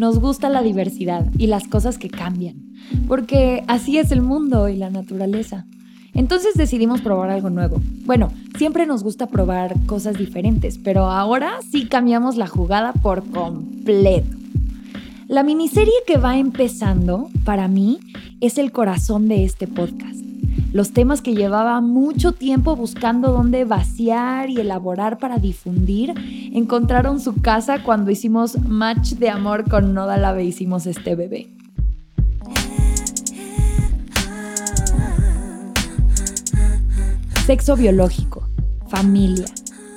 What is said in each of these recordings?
nos gusta la diversidad y las cosas que cambian, porque así es el mundo y la naturaleza. Entonces decidimos probar algo nuevo. Bueno, siempre nos gusta probar cosas diferentes, pero ahora sí cambiamos la jugada por completo. La miniserie que va empezando, para mí, es el corazón de este podcast. Los temas que llevaba mucho tiempo buscando dónde vaciar y elaborar para difundir, encontraron su casa cuando hicimos match de amor con Nodalave hicimos este bebé. Sexo biológico, familia,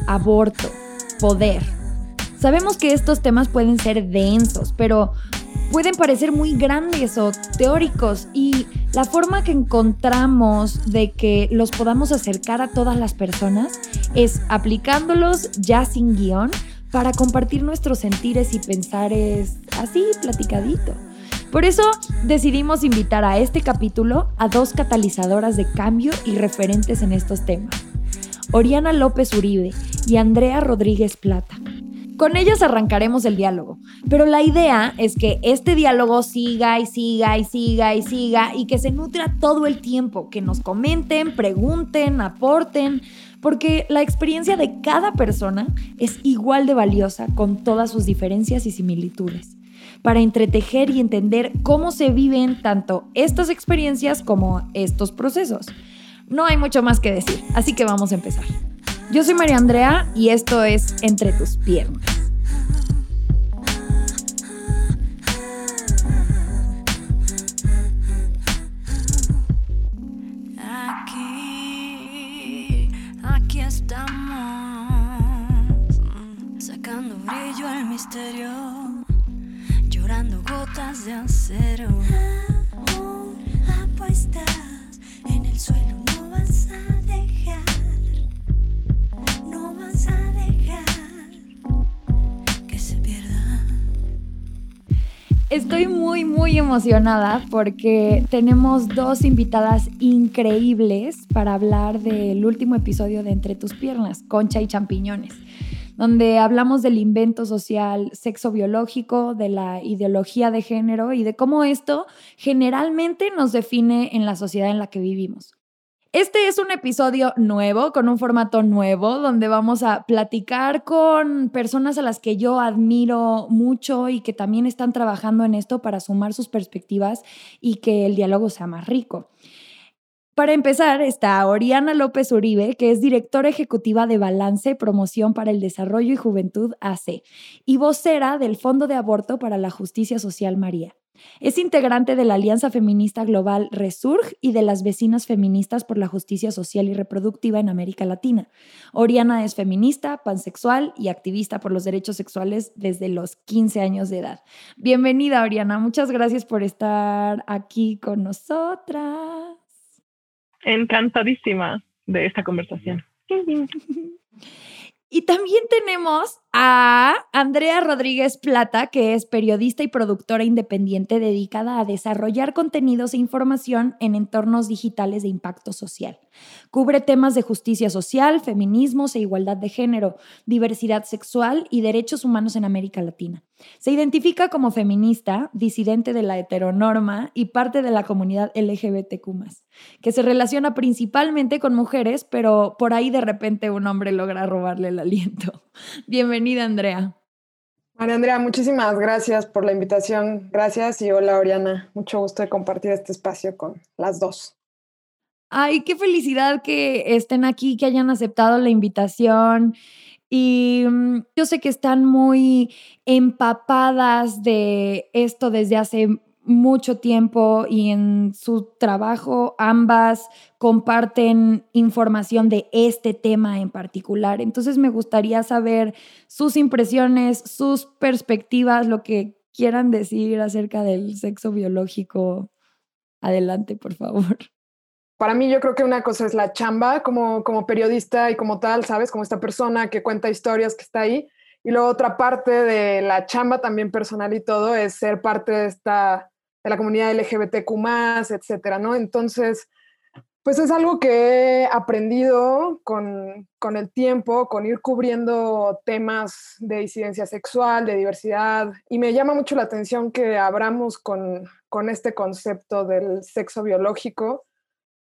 aborto, poder. Sabemos que estos temas pueden ser densos, pero pueden parecer muy grandes o teóricos y la forma que encontramos de que los podamos acercar a todas las personas es aplicándolos ya sin guion para compartir nuestros sentires y pensares así platicadito. Por eso decidimos invitar a este capítulo a dos catalizadoras de cambio y referentes en estos temas, Oriana López Uribe y Andrea Rodríguez Plata. Con ellas arrancaremos el diálogo, pero la idea es que este diálogo siga y siga y siga y siga y que se nutra todo el tiempo, que nos comenten, pregunten, aporten, porque la experiencia de cada persona es igual de valiosa con todas sus diferencias y similitudes para entretejer y entender cómo se viven tanto estas experiencias como estos procesos. No hay mucho más que decir, así que vamos a empezar. Yo soy María Andrea y esto es Entre tus piernas. Aquí, aquí estamos, sacando brillo al misterio llorando gotas de acero. Aún apuestas Estoy muy, muy emocionada porque tenemos dos invitadas increíbles para hablar del último episodio de Entre tus piernas, Concha y Champiñones donde hablamos del invento social sexo biológico, de la ideología de género y de cómo esto generalmente nos define en la sociedad en la que vivimos. Este es un episodio nuevo, con un formato nuevo, donde vamos a platicar con personas a las que yo admiro mucho y que también están trabajando en esto para sumar sus perspectivas y que el diálogo sea más rico. Para empezar está Oriana López Uribe, que es directora ejecutiva de Balance, Promoción para el Desarrollo y Juventud AC y vocera del Fondo de Aborto para la Justicia Social María. Es integrante de la Alianza Feminista Global Resurg y de las Vecinas Feministas por la Justicia Social y Reproductiva en América Latina. Oriana es feminista, pansexual y activista por los derechos sexuales desde los 15 años de edad. Bienvenida, Oriana. Muchas gracias por estar aquí con nosotras encantadísima de esta conversación. Y también tenemos a Andrea Rodríguez Plata, que es periodista y productora independiente dedicada a desarrollar contenidos e información en entornos digitales de impacto social. Cubre temas de justicia social, feminismos e igualdad de género, diversidad sexual y derechos humanos en América Latina. Se identifica como feminista, disidente de la heteronorma y parte de la comunidad LGBTQ, que se relaciona principalmente con mujeres, pero por ahí de repente un hombre logra robarle el aliento. Bienvenida, Andrea. María Andrea, muchísimas gracias por la invitación. Gracias y hola, Oriana. Mucho gusto de compartir este espacio con las dos. Ay, qué felicidad que estén aquí, que hayan aceptado la invitación. Y mm, yo sé que están muy empapadas de esto desde hace mucho tiempo y en su trabajo ambas comparten información de este tema en particular. Entonces me gustaría saber sus impresiones, sus perspectivas, lo que quieran decir acerca del sexo biológico. Adelante, por favor para mí yo creo que una cosa es la chamba como, como periodista y como tal, ¿sabes? Como esta persona que cuenta historias que está ahí. Y luego otra parte de la chamba también personal y todo es ser parte de esta, de la comunidad LGBTQ+, etcétera, ¿no? Entonces, Pues es algo que he aprendido con, con, el tiempo, con ir cubriendo temas de disidencia sexual, de diversidad, y me llama mucho la atención que abramos con, con este concepto del sexo biológico,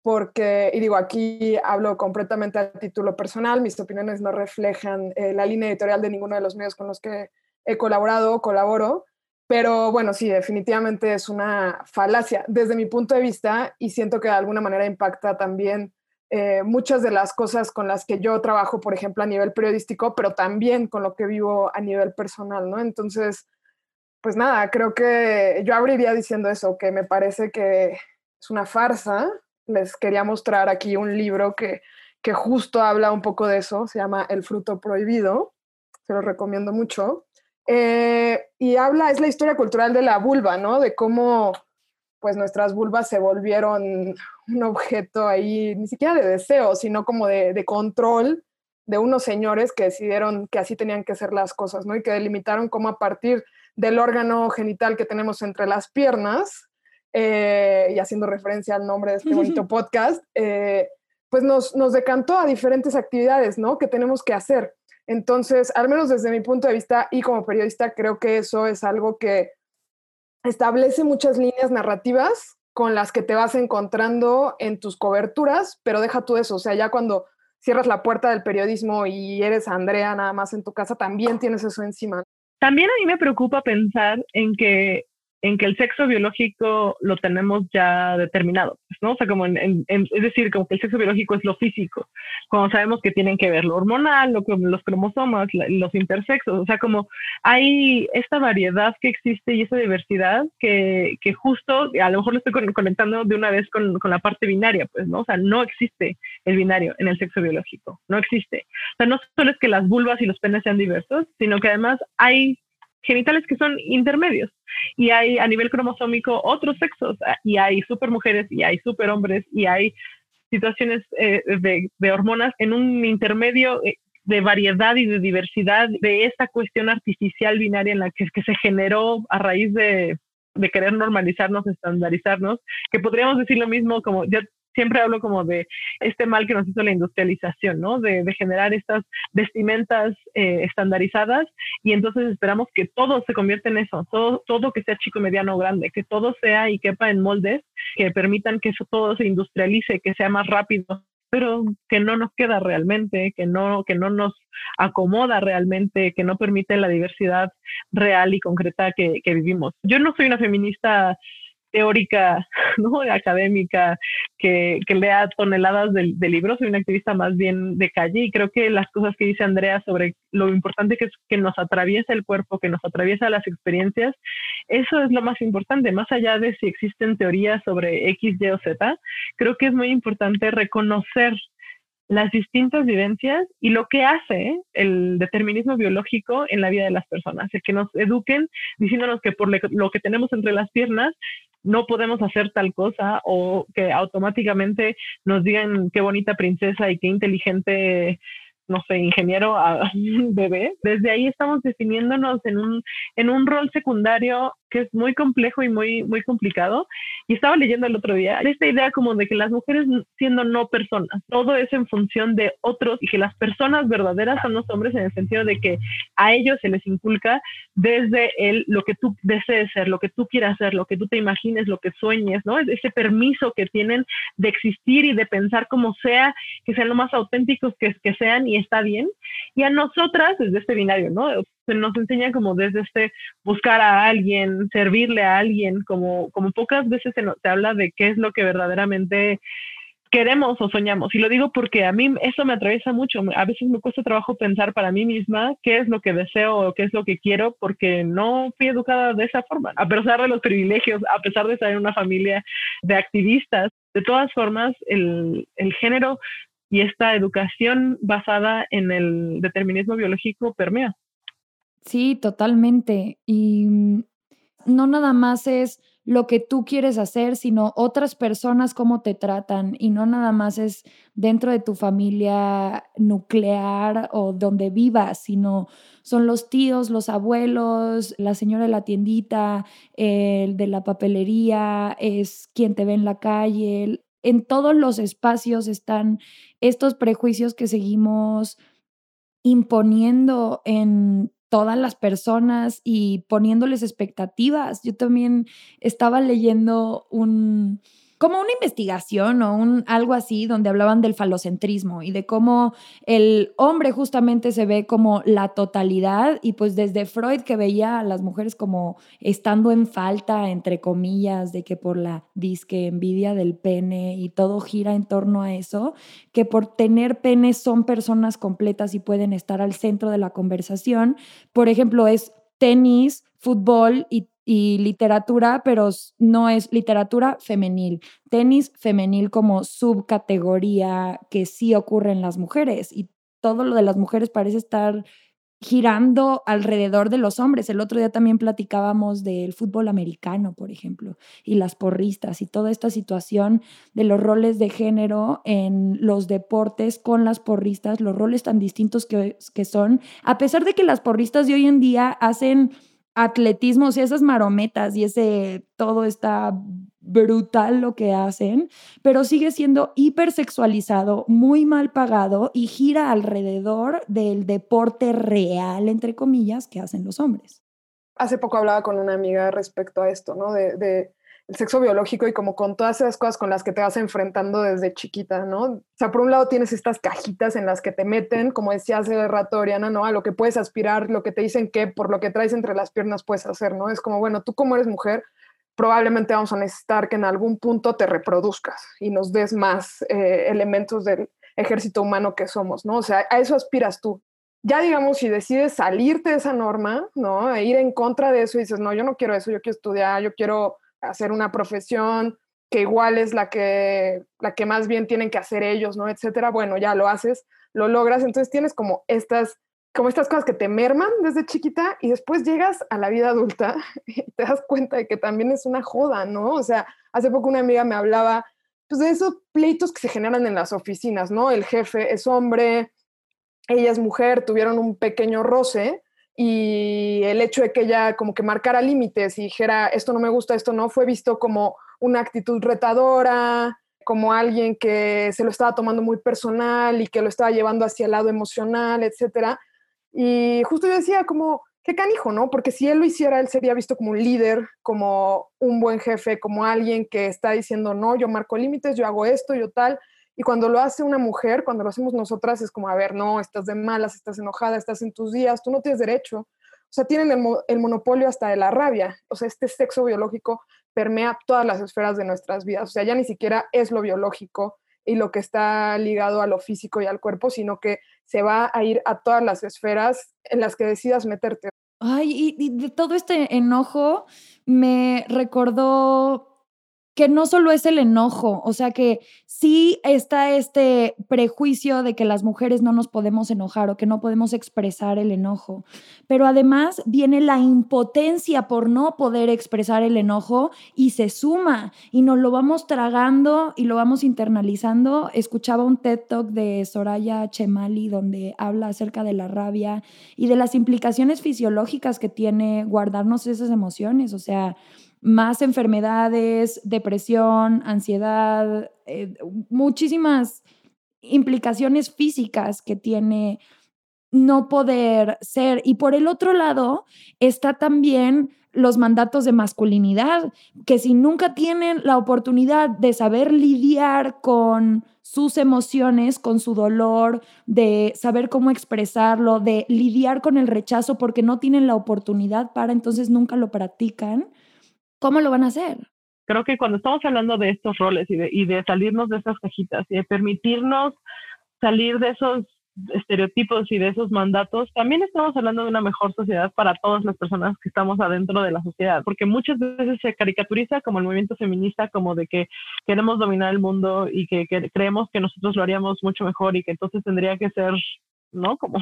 porque, y digo, aquí hablo completamente a título personal, mis opiniones no reflejan eh, la línea editorial de ninguno de los medios con los que he colaborado o colaboro, pero bueno, sí, definitivamente es una falacia desde mi punto de vista y siento que de alguna manera impacta también eh, muchas de las cosas con las que yo trabajo, por ejemplo, a nivel periodístico, pero también con lo que vivo a nivel personal, ¿no? Entonces, pues nada, creo que yo abriría diciendo eso, que me parece que es una farsa. Les quería mostrar aquí un libro que, que justo habla un poco de eso, se llama El fruto prohibido, se lo recomiendo mucho. Eh, y habla, es la historia cultural de la vulva, ¿no? De cómo pues nuestras vulvas se volvieron un objeto ahí, ni siquiera de deseo, sino como de, de, control de unos señores que decidieron que así tenían que ser las cosas, ¿no? Y que delimitaron cómo a partir del órgano genital que tenemos entre las piernas, eh, y haciendo referencia al nombre de este bonito podcast, eh, pues nos, nos decantó a diferentes actividades, ¿no? Que tenemos que hacer. Entonces, al menos desde mi punto de vista y como periodista, creo que eso es algo que establece muchas líneas narrativas con las que te vas encontrando en tus coberturas, pero deja tú eso, o sea, ya cuando cierras la puerta del periodismo y eres Andrea nada más en tu casa, también tienes eso encima. También a mí me preocupa pensar en que en que el sexo biológico lo tenemos ya determinado, pues, ¿no? O sea, como en, es decir, como que el sexo biológico es lo físico, cuando sabemos que tienen que ver lo hormonal, lo, los cromosomas, los intersexos, o sea, como hay esta variedad que existe y esa diversidad que, que justo, a lo mejor lo estoy conectando de una vez con, con, la parte binaria, pues, ¿no? O sea, no existe el binario en el sexo biológico, no existe. O sea, no solo es que las vulvas y los penes sean diversos, sino que además hay genitales que son intermedios. Y hay a nivel cromosómico otros sexos. Y hay supermujeres y hay superhombres y hay situaciones eh, de, hormonas en un intermedio eh, de variedad y de diversidad de esta cuestión artificial binaria en la que, se generó a raíz de, de querer normalizarnos, estandarizarnos, que podríamos decir lo mismo como ya siempre hablo como de este mal que nos hizo la industrialización, ¿no? De, generar estas vestimentas eh, estandarizadas y entonces esperamos que todo se convierta en eso, todo, todo que sea chico, mediano o grande, que todo sea y quepa en moldes que permitan que eso todo se industrialice, que sea más rápido pero que no nos queda realmente, que no, que no nos acomoda realmente, que no permite la diversidad real y concreta que, que vivimos. Yo no soy una feminista teórica, ¿no? académica, que, que lea toneladas de, de, libros, soy una activista más bien de calle y creo que las cosas que dice Andrea sobre lo importante que es que nos atraviesa el cuerpo, que nos atraviesa las experiencias, eso es lo más importante, más allá de si existen teorías sobre X, Y o Z, creo que es muy importante reconocer las distintas vivencias y lo que hace el determinismo biológico en la vida de las personas, es que nos eduquen diciéndonos que por lo que tenemos entre las piernas no podemos hacer tal cosa o que automáticamente nos digan qué bonita princesa y qué inteligente no sé, ingeniero a bebé. Desde ahí estamos definiéndonos en un, en un rol secundario que es muy complejo y muy, muy complicado. Y estaba leyendo el otro día esta idea como de que las mujeres siendo no personas, todo es en función de otros y que las personas verdaderas son los hombres en el sentido de que a ellos se les inculca desde el lo que tú desees ser, lo que tú quieras ser, lo que tú te imagines, lo que sueñes, ¿no? Ese permiso que tienen de existir y de pensar como sea, que sean lo más auténticos que, que sean y está bien. Y a nosotras, desde este binario, ¿no? Se nos enseña como desde este buscar a alguien, servirle a alguien, como, como pocas veces se, nos, se habla de qué es lo que verdaderamente queremos o soñamos. Y lo digo porque a mí eso me atraviesa mucho. A veces me cuesta trabajo pensar para mí misma qué es lo que deseo o qué es lo que quiero porque no fui educada de esa forma. A pesar de los privilegios, a pesar de estar en una familia de activistas, de todas formas, el, el género y esta educación basada en el determinismo biológico permea. Sí, totalmente. Y mm, no nada más es lo que tú quieres hacer, sino otras personas cómo te tratan y no nada más es dentro de tu familia nuclear o donde vivas, sino son los tíos, los abuelos, la señora de la tiendita, el de la papelería, es quien te ve en la calle, en todos los espacios están estos prejuicios que seguimos imponiendo en todas las personas y poniéndoles expectativas. Yo también estaba leyendo un, como una investigación o un algo así donde hablaban del falocentrismo y de cómo el hombre justamente se ve como la totalidad y pues desde Freud que veía a las mujeres como estando en falta entre comillas de que por la disque envidia del pene y todo gira en torno a eso, que por tener pene son personas completas y pueden estar al centro de la conversación. Por ejemplo, es tenis, fútbol y y literatura, pero no es literatura femenil. Tenis femenil como subcategoría que sí ocurre en las mujeres y todo lo de las mujeres parece estar girando alrededor de los hombres. El otro día también platicábamos del fútbol americano, por ejemplo, y las porristas y toda esta situación de los roles de género en los deportes con las porristas, los roles tan distintos que, que son, a pesar de que las porristas de hoy en día hacen atletismo, o esas marometas y ese todo está brutal lo que hacen, pero sigue siendo hipersexualizado, muy mal pagado y gira alrededor del deporte real, entre comillas, que hacen los hombres. Hace poco hablaba con una amiga respecto a esto, ¿no? de el sexo biológico y como con todas esas cosas con las que te vas enfrentando desde chiquita, ¿no? O sea, por un lado tienes estas cajitas en las que te meten, como decía hace rato Oriana, ¿no? A lo que puedes aspirar, lo que te dicen que por lo que traes entre las piernas puedes hacer, ¿no? Es como, bueno, tú como eres mujer, probablemente vamos a necesitar que en algún punto te reproduzcas y nos des más eh, elementos del ejército humano que somos, ¿no? O sea, a eso aspiras tú. Ya digamos, si decides salirte de esa norma, ¿no? E ir en contra de eso y dices, no, yo no quiero eso, yo quiero estudiar, yo quiero hacer una profesión que igual es la que, la que más bien tienen que hacer ellos, ¿no? Etcétera. Bueno, ya lo haces, lo logras, entonces tienes como estas, como estas cosas que te merman desde chiquita y después llegas a la vida adulta y te das cuenta de que también es una joda, ¿no? O sea, hace poco una amiga me hablaba pues, de esos pleitos que se generan en las oficinas, ¿no? El jefe es hombre, ella es mujer, tuvieron un pequeño roce y el hecho de que ella como que marcara límites y dijera esto no me gusta, esto no, fue visto como una actitud retadora, como alguien que se lo estaba tomando muy personal y que lo estaba llevando hacia el lado emocional, etc. Y justo yo decía como, qué canijo, ¿no? Porque si él lo hiciera, él sería visto como un líder, como un buen jefe, como alguien que está diciendo, no, yo marco límites, yo hago esto, yo tal. Y cuando lo hace una mujer, cuando lo hacemos nosotras, es como, a ver, no, estás de malas, estás enojada, estás en tus días, tú no tienes derecho. O sea, tienen el, monopolio hasta de la rabia. O sea, este sexo biológico permea todas las esferas de nuestras vidas. O sea, ya ni siquiera es lo biológico y lo que está ligado a lo físico y al cuerpo, sino que se va a ir a todas las esferas en las que decidas meterte. Ay, y de todo este enojo me recordó que no solo es el enojo, o sea que sí está este prejuicio de que las mujeres no nos podemos enojar o que no podemos expresar el enojo, pero además viene la impotencia por no poder expresar el enojo y se suma y nos lo vamos tragando y lo vamos internalizando. Escuchaba un TED Talk de Soraya Chemali donde habla acerca de la rabia y de las implicaciones fisiológicas que tiene guardarnos esas emociones, o sea, más enfermedades, depresión, ansiedad, eh, muchísimas implicaciones físicas que tiene no poder ser. Y por el otro lado está también los mandatos de masculinidad, que si nunca tienen la oportunidad de saber lidiar con sus emociones, con su dolor, de saber cómo expresarlo, de lidiar con el rechazo porque no tienen la oportunidad para, entonces nunca lo practican, ¿cómo lo van a hacer? Creo que cuando estamos hablando de estos roles y de, y de salirnos de estas cajitas y de permitirnos salir de esos estereotipos y de esos mandatos, también estamos hablando de una mejor sociedad para todas las personas que estamos adentro de la sociedad, porque muchas veces se caricaturiza como el movimiento feminista, como de que queremos dominar el mundo y que, que creemos que nosotros lo haríamos mucho mejor y que entonces tendría que ser ¿no? Como,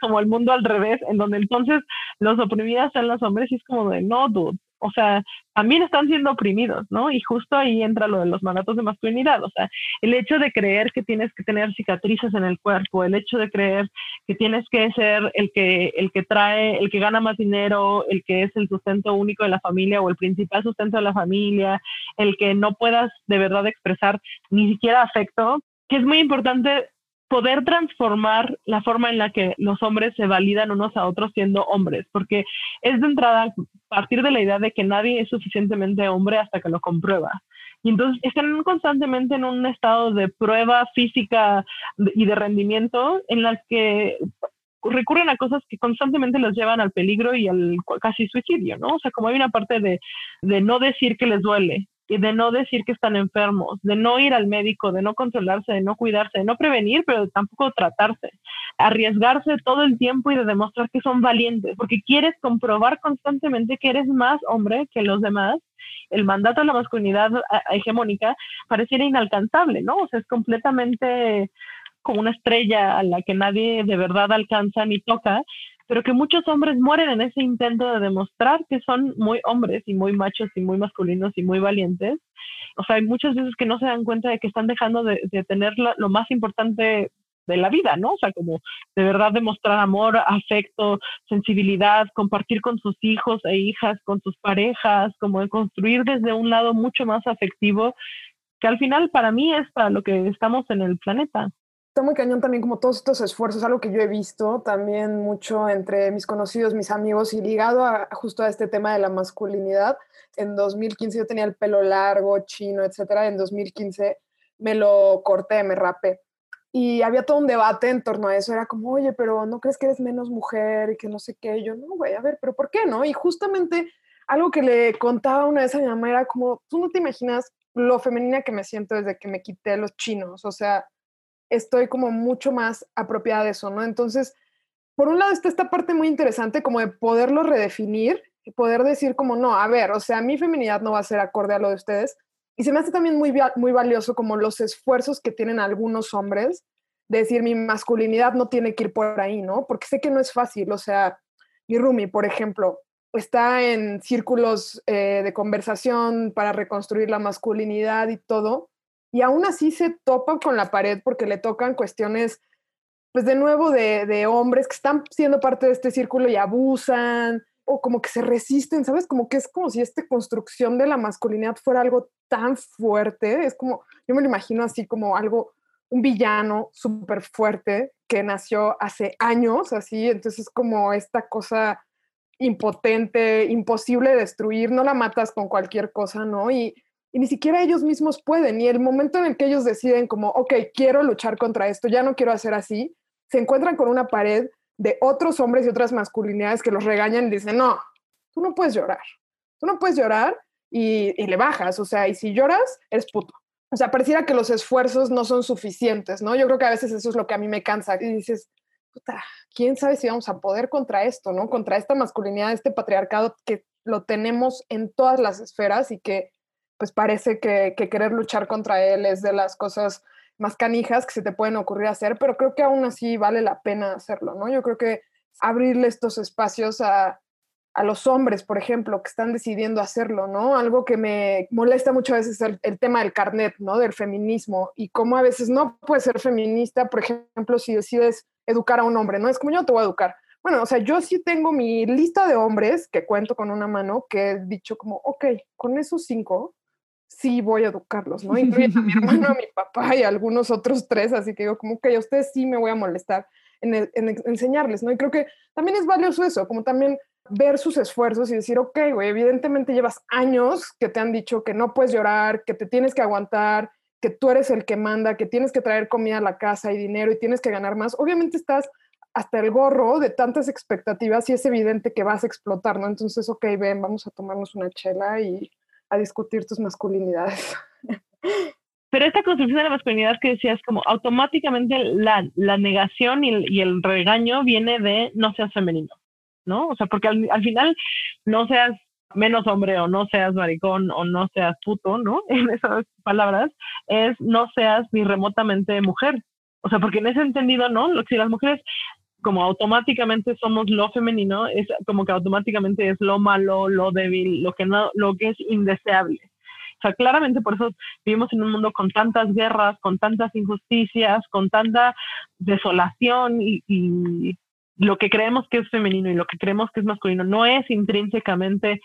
como el mundo al revés, en donde entonces los oprimidas son los hombres y es como de, no, dude, O sea, también están siendo oprimidos, ¿no? Y justo ahí entra lo de los mandatos de masculinidad, o sea, el hecho de creer que tienes que tener cicatrices en el cuerpo, el hecho de creer que tienes que ser el que el que trae, el que gana más dinero, el que es el sustento único de la familia o el principal sustento de la familia, el que no puedas de verdad expresar ni siquiera afecto, que es muy importante poder transformar la forma en la que los hombres se validan unos a otros siendo hombres, porque es de entrada partir de la idea de que nadie es suficientemente hombre hasta que lo comprueba. Y entonces están constantemente en un estado de prueba física y de rendimiento en las que recurren a cosas que constantemente los llevan al peligro y al casi suicidio, ¿no? O sea, como hay una parte de, no decir que les duele, de no decir que están enfermos, de no ir al médico, de no controlarse, de no cuidarse, de no prevenir, pero tampoco tratarse, arriesgarse todo el tiempo y de demostrar que son valientes, porque quieres comprobar constantemente que eres más hombre que los demás. El mandato de la masculinidad hegemónica pareciera inalcanzable, ¿no? O sea, es completamente como una estrella a la que nadie de verdad alcanza ni toca, pero que muchos hombres mueren en ese intento de demostrar que son muy hombres y muy machos y muy masculinos y muy valientes. O sea, hay muchas veces que no se dan cuenta de que están dejando de, tener lo más importante de la vida, ¿no? O sea, como de verdad demostrar amor, afecto, sensibilidad, compartir con sus hijos e hijas, con sus parejas, como de construir desde un lado mucho más afectivo, que al final para mí es para lo que estamos en el planeta está muy cañón también como todos estos esfuerzos, algo que yo he visto también mucho entre mis conocidos, mis amigos y ligado a, justo a este tema de la masculinidad. En 2015 yo tenía el pelo largo, chino, etcétera. En 2015 me lo corté, me rapé. Y había todo un debate en torno a eso. Era como, oye, pero ¿no crees que eres menos mujer y que no sé qué? yo, no, güey, a ver, pero ¿por qué no? Y justamente algo que le contaba una vez a mi mamá era como, tú no te imaginas lo femenina que me siento desde que me quité los chinos. O sea, estoy como mucho más apropiada de eso, ¿no? Entonces, por un lado está esta parte muy interesante como de poderlo redefinir poder decir como, no, a ver, o sea, mi feminidad no va a ser acorde a lo de ustedes. Y se me hace también muy, muy valioso como los esfuerzos que tienen algunos hombres de decir mi masculinidad no tiene que ir por ahí, ¿no? Porque sé que no es fácil, o sea, mi Rumi, por ejemplo, está en círculos eh, de conversación para reconstruir la masculinidad y todo, y aún así se topa con la pared porque le tocan cuestiones, pues de nuevo, de, hombres que están siendo parte de este círculo y abusan o como que se resisten, ¿sabes? Como que es como si esta construcción de la masculinidad fuera algo tan fuerte, es como, yo me lo imagino así como algo, un villano súper fuerte que nació hace años, así, entonces como esta cosa impotente, imposible de destruir, no la matas con cualquier cosa, ¿no? Y y ni siquiera ellos mismos pueden. Y el momento en el que ellos deciden como, ok, quiero luchar contra esto, ya no quiero hacer así, se encuentran con una pared de otros hombres y otras masculinidades que los regañan y dicen, no, tú no puedes llorar, tú no puedes llorar y, y le bajas, o sea, y si lloras, eres puto. O sea, pareciera que los esfuerzos no son suficientes, ¿no? Yo creo que a veces eso es lo que a mí me cansa. Y dices, puta, ¿quién sabe si vamos a poder contra esto, ¿no? Contra esta masculinidad, este patriarcado que lo tenemos en todas las esferas y que pues parece que, querer luchar contra él es de las cosas más canijas que se te pueden ocurrir hacer, pero creo que aún así vale la pena hacerlo, ¿no? Yo creo que abrirle estos espacios a, los hombres, por ejemplo, que están decidiendo hacerlo, ¿no? Algo que me molesta mucho a veces es el, tema del carnet, ¿no? Del feminismo y cómo a veces no puedes ser feminista, por ejemplo, si decides educar a un hombre, ¿no? Es como yo te voy a educar. Bueno, o sea, yo sí tengo mi lista de hombres que cuento con una mano que he dicho como, ok, con esos cinco sí voy a educarlos, ¿no? Incluye a mi hermano, a mi papá y a algunos otros tres, así que digo, como que a ustedes sí me voy a molestar en, enseñarles, ¿no? Y creo que también es valioso eso, como también ver sus esfuerzos y decir, ok, güey, evidentemente llevas años que te han dicho que no puedes llorar, que te tienes que aguantar, que tú eres el que manda, que tienes que traer comida a la casa y dinero y tienes que ganar más. Obviamente estás hasta el gorro de tantas expectativas y es evidente que vas a explotar, ¿no? Entonces, ok, ven, vamos a tomarnos una chela y a discutir tus masculinidades. Pero esta construcción de la masculinidad que decías, como automáticamente la, la negación y el, regaño viene de no seas femenino, ¿no? O sea, porque al, al final no seas menos hombre o no seas maricón o no seas puto, ¿no? En esas palabras, es no seas ni remotamente mujer. O sea, porque en ese entendido, ¿no? Si las mujeres como automáticamente somos lo femenino, es como que automáticamente es lo malo, lo débil, lo que no, lo que es indeseable. O sea, claramente por eso vivimos en un mundo con tantas guerras, con tantas injusticias, con tanta desolación y, y lo que creemos que es femenino y lo que creemos que es masculino no es intrínsecamente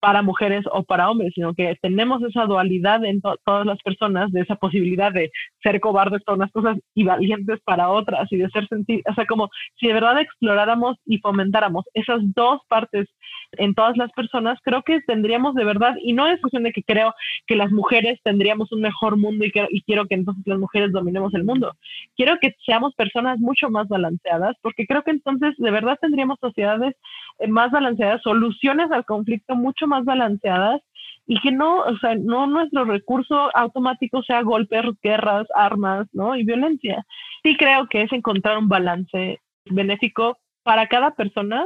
para mujeres o para hombres, sino que tenemos esa dualidad en todas las personas, de esa posibilidad de ser cobardes para unas cosas y valientes para otras, y de ser sentir, o sea, como si de verdad exploráramos y fomentáramos esas dos partes en todas las personas, creo que tendríamos de verdad, y no es cuestión de que creo que las mujeres tendríamos un mejor mundo y, y quiero que entonces las mujeres dominemos el mundo, quiero que seamos personas mucho más balanceadas, porque creo que entonces de verdad tendríamos sociedades eh, más balanceadas, soluciones al conflicto mucho más balanceadas y que no, o sea, no nuestro recurso automático sea golpes, guerras, armas, ¿no? Y violencia. Sí creo que es encontrar un balance benéfico para cada persona,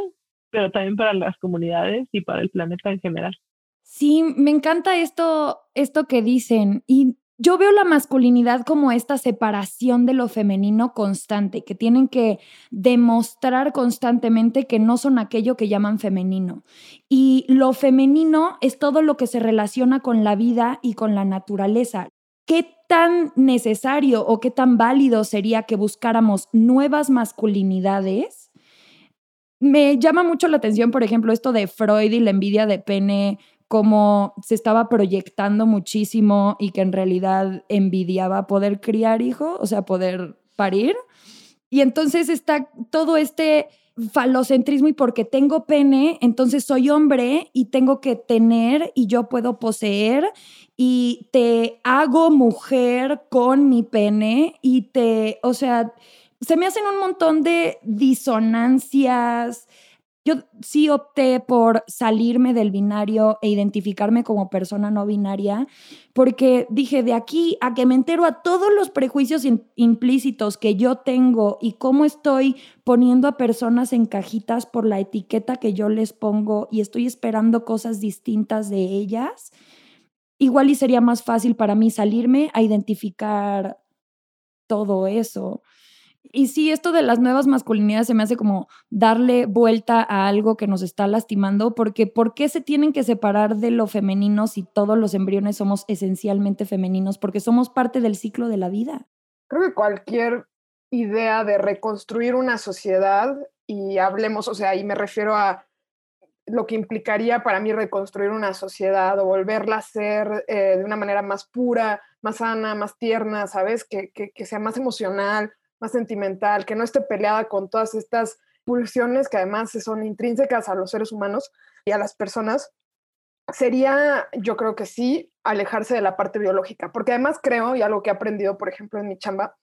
pero también para las comunidades y para el planeta en general. Sí, me encanta esto, esto que dicen. Y yo veo la masculinidad como esta separación de lo femenino constante, que tienen que demostrar constantemente que no son aquello que llaman femenino. Y lo femenino es todo lo que se relaciona con la vida y con la naturaleza. ¿Qué tan necesario o qué tan válido sería que buscáramos nuevas masculinidades? Me llama mucho la atención, por ejemplo, esto de Freud y la envidia de pene como se estaba proyectando muchísimo y que en realidad envidiaba poder criar hijos, o sea, poder parir. Y entonces está todo este falocentrismo y porque tengo pene, entonces soy hombre y tengo que tener y yo puedo poseer y te hago mujer con mi pene y te, o sea, se me hacen un montón de disonancias, yo sí opté por salirme del binario e identificarme como persona no binaria, porque dije, de aquí a que me entero a todos los prejuicios implícitos que yo tengo y cómo estoy poniendo a personas en cajitas por la etiqueta que yo les pongo y estoy esperando cosas distintas de ellas, igual y sería más fácil para mí salirme a identificar todo eso. Y sí, esto de las nuevas masculinidades se me hace como darle vuelta a algo que nos está lastimando, porque ¿por qué se tienen que separar de lo femenino si todos los embriones somos esencialmente femeninos? Porque somos parte del ciclo de la vida. Creo que cualquier idea de reconstruir una sociedad, y hablemos, o sea, y me refiero a lo que implicaría para mí reconstruir una sociedad o volverla a ser eh, de una manera más pura, más sana, más tierna, ¿sabes? Que, que, que sea más emocional, más sentimental, que no esté peleada con todas estas pulsiones que además son intrínsecas a los seres humanos y a las personas, sería, yo creo que sí, alejarse de la parte biológica, porque además creo, y algo que he aprendido, por ejemplo, en mi chamba,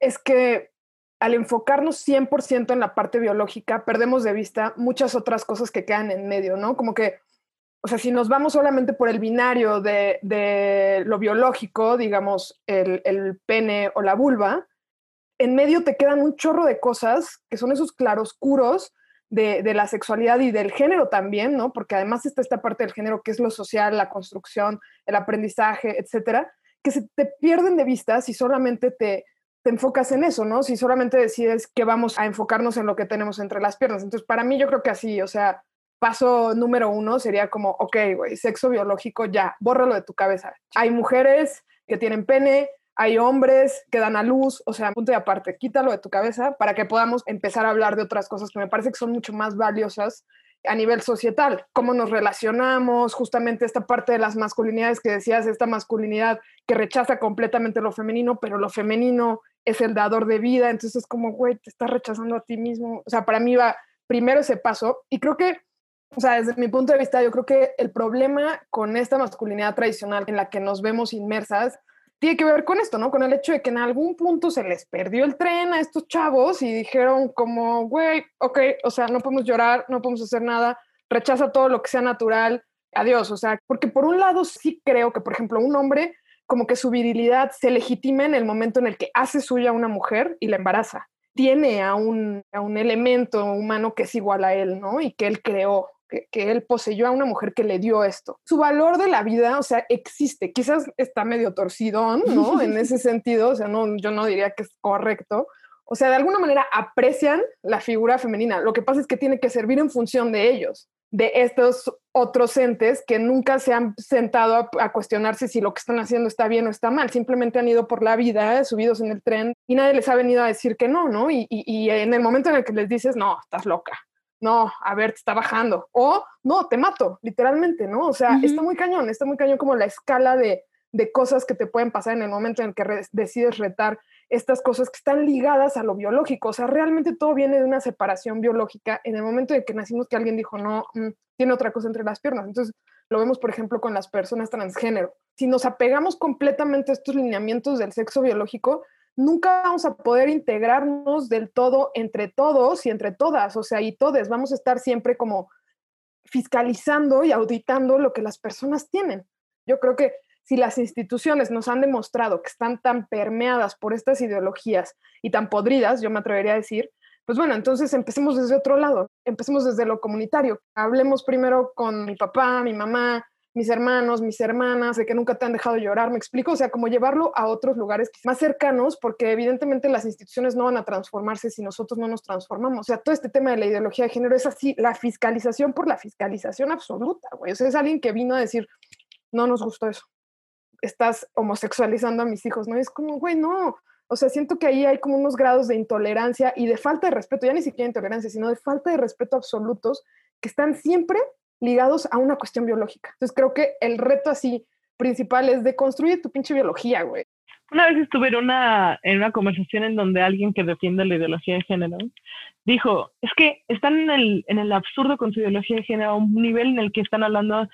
es que al enfocarnos 100% en la parte biológica, perdemos de vista muchas otras cosas que quedan en medio, ¿no? Como que, o sea, si nos vamos solamente por el binario de, lo biológico, digamos, el, el pene o la vulva, en medio te quedan un chorro de cosas que son esos claroscuros de, la sexualidad y del género también, ¿no? Porque además está esta parte del género que es lo social, la construcción, el aprendizaje, etcétera, que se te pierden de vista si solamente te, te enfocas en eso, ¿no? Si solamente decides que vamos a enfocarnos en lo que tenemos entre las piernas. Entonces, para mí yo creo que así, o sea, paso número uno sería como, ok, güey, sexo biológico, ya, bórralo de tu cabeza. Hay mujeres que tienen pene, hay hombres que dan a luz, o sea, punto y aparte, quítalo de tu cabeza para que podamos empezar a hablar de otras cosas que me parece que son mucho más valiosas a nivel societal, cómo nos relacionamos, justamente esta parte de las masculinidades que decías, esta masculinidad que rechaza completamente lo femenino, pero lo femenino es el dador de vida, entonces es como, güey, te estás rechazando a ti mismo, o sea, para mí va primero ese paso. Y creo que, o sea, desde mi punto de vista, yo creo que el problema con esta masculinidad tradicional en la que nos vemos inmersas tiene que ver con esto, ¿no? Con el hecho de que en algún punto se les perdió el tren a estos chavos y dijeron como, güey, ok, o sea, no podemos llorar, no podemos hacer nada, rechaza todo lo que sea natural, adiós, o sea, porque por un lado sí creo que, por ejemplo, un hombre como que su virilidad se legitima en el momento en el que hace suya a una mujer y la embaraza. Tiene a un, a un elemento humano que es igual a él, ¿no? Y que él creó que, él poseyó a una mujer que le dio esto. Su valor de la vida, o sea, existe. Quizás está medio torcidón, ¿no? En ese sentido, o sea, no, yo no diría que es correcto o sea, de alguna manera aprecian la figura femenina. Lo que pasa es que tiene que servir en función de ellos, de estos otros entes que nunca se han sentado a, cuestionarse si lo que están haciendo está bien o está mal. Simplemente han ido por la vida, subidos en el tren, y nadie les ha venido a decir que no, ¿no? Y, y en el momento en el que les dices, no, estás loca, no, a ver, te está bajando, o no, te mato, literalmente, ¿no? O sea, está muy cañón, está muy cañón como la escala de, de cosas que te pueden pasar en el momento en que decides retar estas cosas que están ligadas a lo biológico. O sea, realmente todo viene de una separación biológica en el momento en que nacimos que alguien dijo, no, mm, tiene otra cosa entre las piernas. Entonces, lo vemos, por ejemplo, con las personas transgénero. Si nos apegamos completamente a estos lineamientos del sexo biológico, nunca vamos a poder integrarnos del todo entre todos y entre todas, o sea, y todes. Vamos a estar siempre como fiscalizando y auditando lo que las personas tienen. Yo creo que si las instituciones nos han demostrado que están tan permeadas por estas ideologías y tan podridas, yo me atrevería a decir, pues bueno, entonces empecemos desde otro lado, empecemos desde lo comunitario. Hablemos primero con mi papá, mi mamá, mis hermanos, mis hermanas, de que nunca te han dejado llorar, me explico, o sea, como llevarlo a otros lugares más cercanos, porque evidentemente las instituciones no van a transformarse si nosotros no nos transformamos. O sea, todo este tema de la ideología de género es así, la fiscalización por la fiscalización absoluta, güey. O sea, es alguien que vino a decir, no nos gustó eso estás homosexualizando a mis hijos, ¿no? es como, güey, no. O sea, siento que ahí hay como unos grados de intolerancia y de falta de respeto, ya ni siquiera intolerancia, sino de falta de respeto absolutos que están siempre ligados a una cuestión biológica. Entonces creo que el reto así principal es de construir tu pinche biología, güey. Una vez estuve en una, en una conversación en donde alguien que defiende la ideología de género dijo, es que están en el, en el absurdo con su ideología de género a un nivel en el que están hablando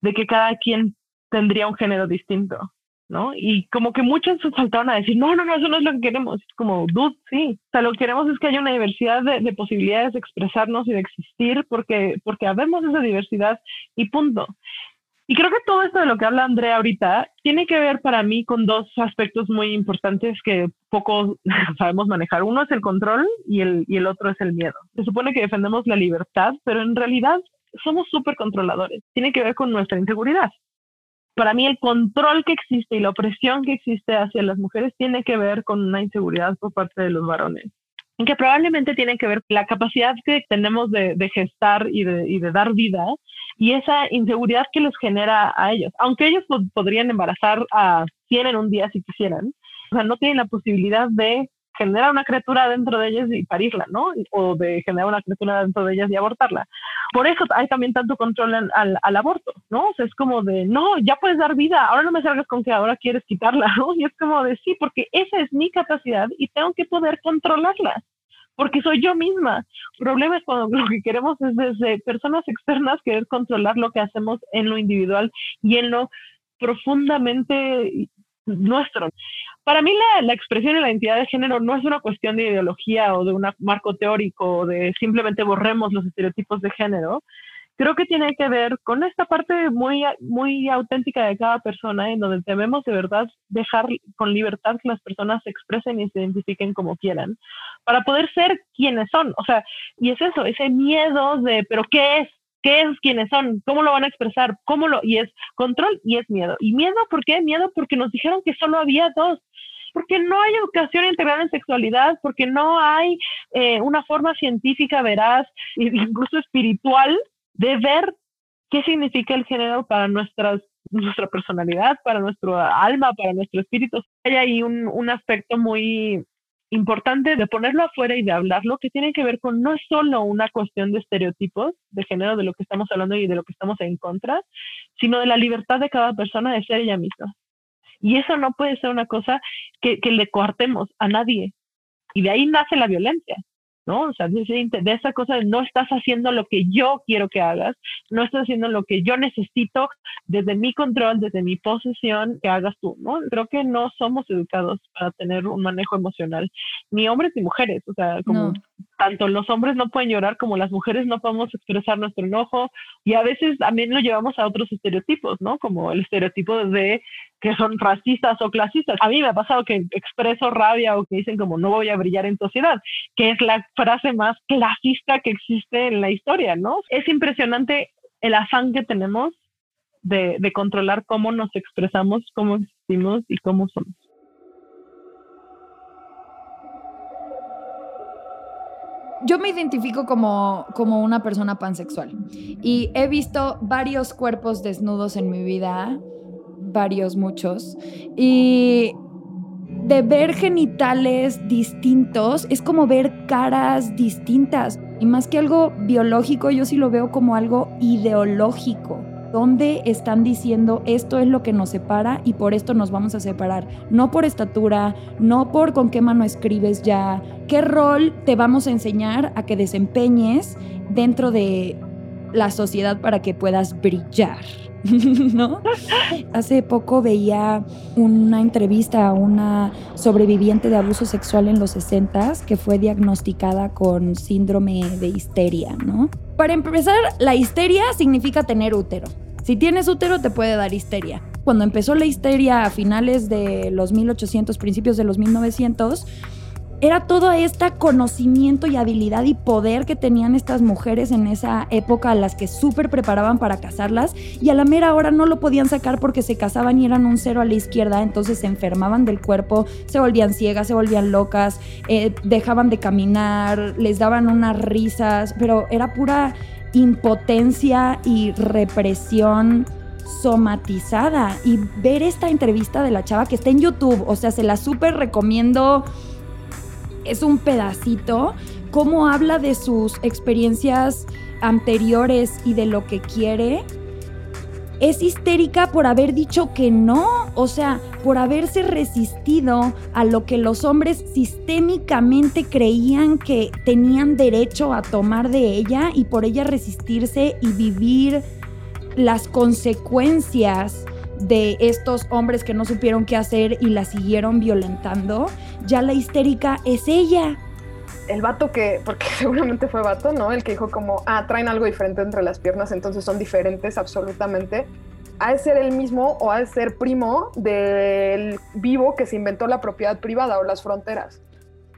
de que cada quien tendría un género distinto, ¿no? Y como que muchos saltaron a decir, no, no, no, eso no es lo que queremos. Es como, dude, sí. O sea, lo que queremos es que haya una diversidad de, posibilidades de expresarnos y de existir porque, porque habemos esa diversidad y punto. Y creo que todo esto de lo que habla Andrea ahorita tiene que ver para mí con dos aspectos muy importantes que poco sabemos manejar. Uno es el control y el, y el otro es el miedo. Se supone que defendemos la libertad, pero en realidad somos súper controladores. Tiene que ver con nuestra inseguridad para mí el control que existe y la opresión que existe hacia las mujeres tiene que ver con una inseguridad por parte de los varones. Y que probablemente tiene que ver la capacidad que tenemos de, gestar y de, dar vida y esa inseguridad que les genera a ellos. Aunque ellos podrían embarazar a 100 en un día si quisieran, o sea, no tienen la posibilidad de generar una criatura dentro de ellas y parirla, ¿no? O de generar una criatura dentro de ellas y abortarla. Por eso hay también tanto control al, aborto, ¿no? O sea, es como de, no, ya puedes dar vida, ahora no me salgas con que ahora quieres quitarla, ¿no? Y es como de, sí, porque esa es mi capacidad y tengo que poder controlarla porque soy yo misma. El problema es cuando lo que queremos es desde personas externas querer controlar lo que hacemos en lo individual y en lo profundamente nuestro. Para mí la, expresión de la identidad de género no es una cuestión de ideología o de un marco teórico o de simplemente borremos los estereotipos de género. Creo que tiene que ver con esta parte muy, muy auténtica de cada persona en donde debemos de verdad dejar con libertad que las personas se expresen y se identifiquen como quieran para poder ser quienes son. O sea, y es eso, ese miedo de, pero ¿qué es? qué es, quiénes son, cómo lo van a expresar, cómo lo, y es control y es miedo. ¿Y miedo por qué? Miedo porque nos dijeron que solo había dos, porque no hay educación integral en sexualidad, porque no hay eh, una forma científica veraz, e incluso espiritual, de ver qué significa el género para nuestras nuestra personalidad, para nuestro alma, para nuestro espíritu. Hay ahí un, un aspecto muy importante de ponerlo afuera y de hablarlo, que tiene que ver con no solo una cuestión de estereotipos de género de lo que estamos hablando y de lo que estamos en contra, sino de la libertad de cada persona de ser ella misma. Y eso no puede ser una cosa que, que le coartemos a nadie. Y de ahí nace la violencia. ¿no? O sea, de, esa cosa de no estás haciendo lo que yo quiero que hagas, no estás haciendo lo que yo necesito desde mi control, desde mi posesión, que hagas tú, ¿no? Creo que no somos educados para tener un manejo emocional, ni hombres ni mujeres, o sea, como tanto los hombres no pueden llorar como las mujeres no podemos expresar nuestro enojo y a veces también lo llevamos a otros estereotipos, ¿no? Como el estereotipo de que son racistas o clasistas. A mí me ha pasado que expreso rabia o que dicen como no voy a brillar en sociedad, que es la frase más clasista que existe en la historia, ¿no? Es impresionante el afán que tenemos de, controlar cómo nos expresamos, cómo existimos y cómo somos. yo me identifico como, como una persona pansexual y he visto varios cuerpos desnudos en mi vida, varios, muchos, y de ver genitales distintos es como ver caras distintas. Y más que algo biológico, yo sí lo veo como algo ideológico. ¿Dónde están diciendo esto es lo que nos separa y por esto nos vamos a separar? No por estatura, no por con qué mano escribes ya, qué rol te vamos a enseñar a que desempeñes dentro de la sociedad para que puedas brillar. ¿no? Hace poco veía una entrevista a una sobreviviente de abuso sexual en los 60 que fue diagnosticada con síndrome de histeria, ¿no? Para empezar, la histeria significa tener útero. Si tienes útero te puede dar histeria. Cuando empezó la histeria a finales de los 1800, principios de los 1900, era todo este conocimiento y habilidad y poder que tenían estas mujeres en esa época a las que súper preparaban para casarlas y a la mera hora no lo podían sacar porque se casaban y eran un cero a la izquierda, entonces se enfermaban del cuerpo, se volvían ciegas, se volvían locas, eh, dejaban de caminar, les daban unas risas, pero era pura impotencia y represión somatizada. Y ver esta entrevista de la chava que está en YouTube, o sea, se la súper recomiendo es un pedacito, cómo habla de sus experiencias anteriores y de lo que quiere. Es histérica por haber dicho que no, o sea, por haberse resistido a lo que los hombres sistémicamente creían que tenían derecho a tomar de ella y por ella resistirse y vivir las consecuencias de estos hombres que no supieron qué hacer y la siguieron violentando, ya la histérica es ella. El vato que, porque seguramente fue vato, ¿no? El que dijo como, ah, traen algo diferente entre las piernas, entonces son diferentes absolutamente. Ha de ser el mismo o ha de ser primo del vivo que se inventó la propiedad privada o las fronteras.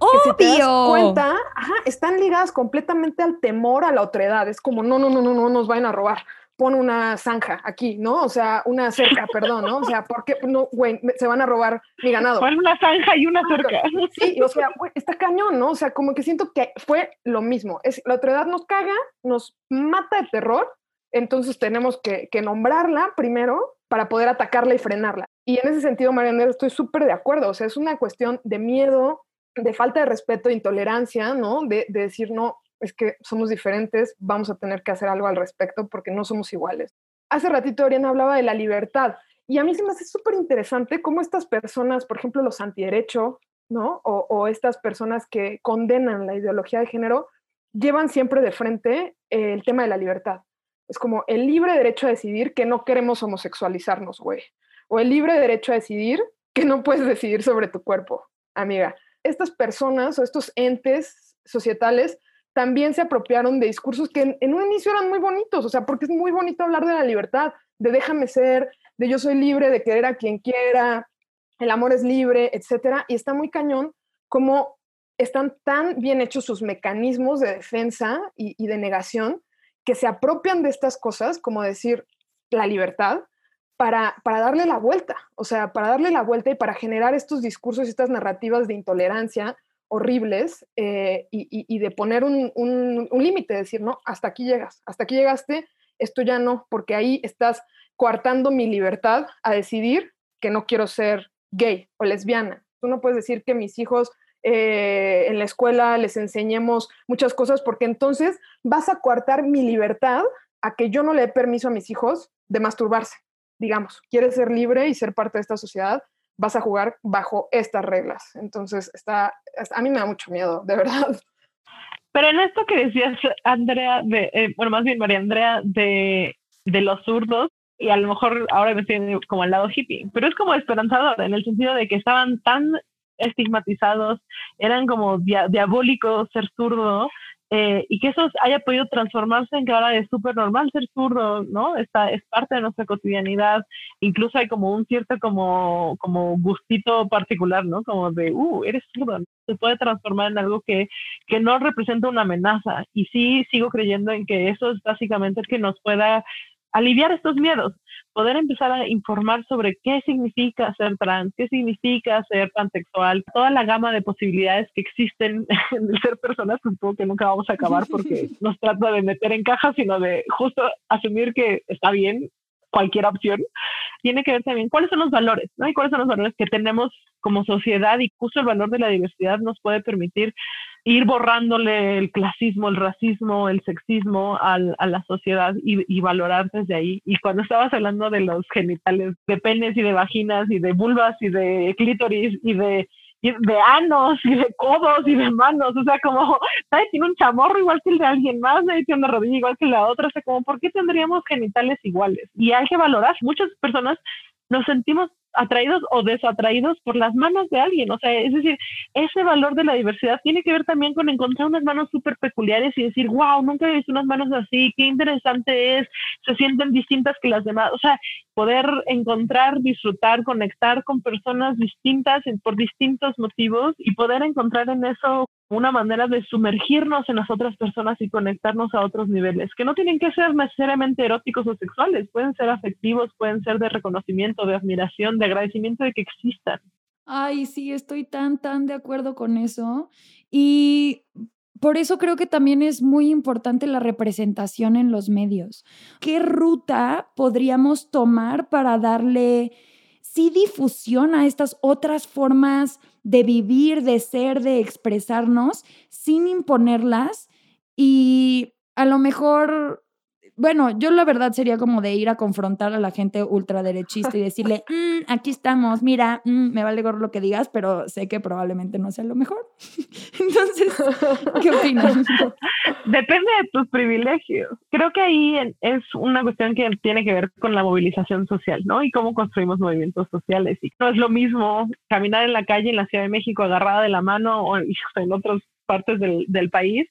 Que si te das cuenta, están ligadas completamente al temor a la otredad. Es como, no, no, no, no, no nos vayan a robar pon una zanja aquí, ¿no? O sea, una cerca, perdón, ¿no? O sea, ¿por qué no, güey, se van a robar mi ganado? Pon una zanja y una cerca. Sí, o sea, güey, está cañón, ¿no? O sea, como que siento que fue lo mismo. Es, la edad nos caga, nos mata de terror, entonces tenemos que, que nombrarla primero para poder atacarla y frenarla. Y en ese sentido, Mariana, estoy súper de acuerdo. O sea, es una cuestión de miedo, de falta de respeto, de intolerancia, ¿no? De, de decir, no, es que somos diferentes, vamos a tener que hacer algo al respecto porque no somos iguales. Hace ratito Oriana hablaba de la libertad y a mí se me hace súper interesante cómo estas personas, por ejemplo, los antiderecho, ¿no? O, estas personas que condenan la ideología de género, llevan siempre de frente el tema de la libertad. Es como el libre derecho a decidir que no queremos homosexualizarnos, güey. O el libre derecho a decidir que no puedes decidir sobre tu cuerpo, amiga. Estas personas o estos entes societales también se apropiaron de discursos que en, un inicio eran muy bonitos, o sea, porque es muy bonito hablar de la libertad, de déjame ser, de yo soy libre, de querer a quien quiera, el amor es libre, etcétera, y está muy cañón como están tan bien hechos sus mecanismos de defensa y, y de negación que se apropian de estas cosas, como decir la libertad, para, para, darle la vuelta, o sea, para darle la vuelta y para generar estos discursos, estas narrativas de intolerancia, horribles eh, y, de poner un, límite, decir, no, hasta aquí llegas, hasta aquí llegaste, esto ya no, porque ahí estás coartando mi libertad a decidir que no quiero ser gay o lesbiana. Tú no puedes decir que mis hijos eh, en la escuela les enseñemos muchas cosas porque entonces vas a coartar mi libertad a que yo no le dé permiso a mis hijos de masturbarse, digamos. Quieres ser libre y ser parte de esta sociedad, vas a jugar bajo estas reglas. Entonces, está, a mí me da mucho miedo, de verdad. Pero en esto que decías, Andrea, de, eh, bueno, más bien María Andrea, de, de los zurdos, y a lo mejor ahora me estoy como al lado hippie, pero es como esperanzador en el sentido de que estaban tan estigmatizados, eran como diabólicos ser zurdo, eh, y que eso haya podido transformarse en que ahora es súper normal ser zurdo, ¿no? Esta, es parte de nuestra cotidianidad, incluso hay como un cierto como, como gustito particular, ¿no? Como de, uh, eres zurdo, se puede transformar en algo que, que no representa una amenaza, y sí sigo creyendo en que eso es básicamente que nos pueda aliviar estos miedos, poder empezar a informar sobre qué significa ser trans, qué significa ser pansexual, toda la gama de posibilidades que existen en el ser personas, supongo que nunca vamos a acabar porque no se trata de meter en cajas, sino de justo asumir que está bien cualquier opción, tiene que ver también cuáles son los valores, ¿no? Y cuáles son los valores que tenemos como sociedad y justo el valor de la diversidad nos puede permitir ir borrándole el clasismo, el racismo, el sexismo al, a la sociedad y, valorar desde ahí. Y cuando estabas hablando de los genitales, de penes y de vaginas y de vulvas y de clítoris y de de anos y de codos y de manos, o sea, como nadie tiene un chamorro igual que el de alguien más, nadie tiene una rodilla igual que la otra, o sea, como, ¿por qué tendríamos genitales iguales? Y hay que valorar, muchas personas nos sentimos atraídos o desatraídos por las manos de alguien. O sea, es decir, ese valor de la diversidad tiene que ver también con encontrar unas manos súper peculiares y decir, wow, nunca he visto unas manos así, qué interesante es, se sienten distintas que las demás. O sea, poder encontrar, disfrutar, conectar con personas distintas por distintos motivos y poder encontrar en eso una manera de sumergirnos en las otras personas y conectarnos a otros niveles, que no tienen que ser necesariamente eróticos o sexuales, pueden ser afectivos, pueden ser de reconocimiento, de admiración, de agradecimiento de que existan. Ay, sí, estoy tan, tan de acuerdo con eso. Y por eso creo que también es muy importante la representación en los medios. ¿Qué ruta podríamos tomar para darle, sí, difusión a estas otras formas de vivir, de ser, de expresarnos, sin imponerlas? Y a lo mejor bueno, yo la verdad sería como de ir a confrontar a la gente ultraderechista y decirle, mm, aquí estamos, mira, mm, me vale gorro lo que digas, pero sé que probablemente no sea lo mejor. Entonces, ¿qué opinas? Depende de tus privilegios. Creo que ahí es una cuestión que tiene que ver con la movilización social, ¿no? Y cómo construimos movimientos sociales. Y no es lo mismo caminar en la calle en la Ciudad de México agarrada de la mano o en otros partes del, del, país,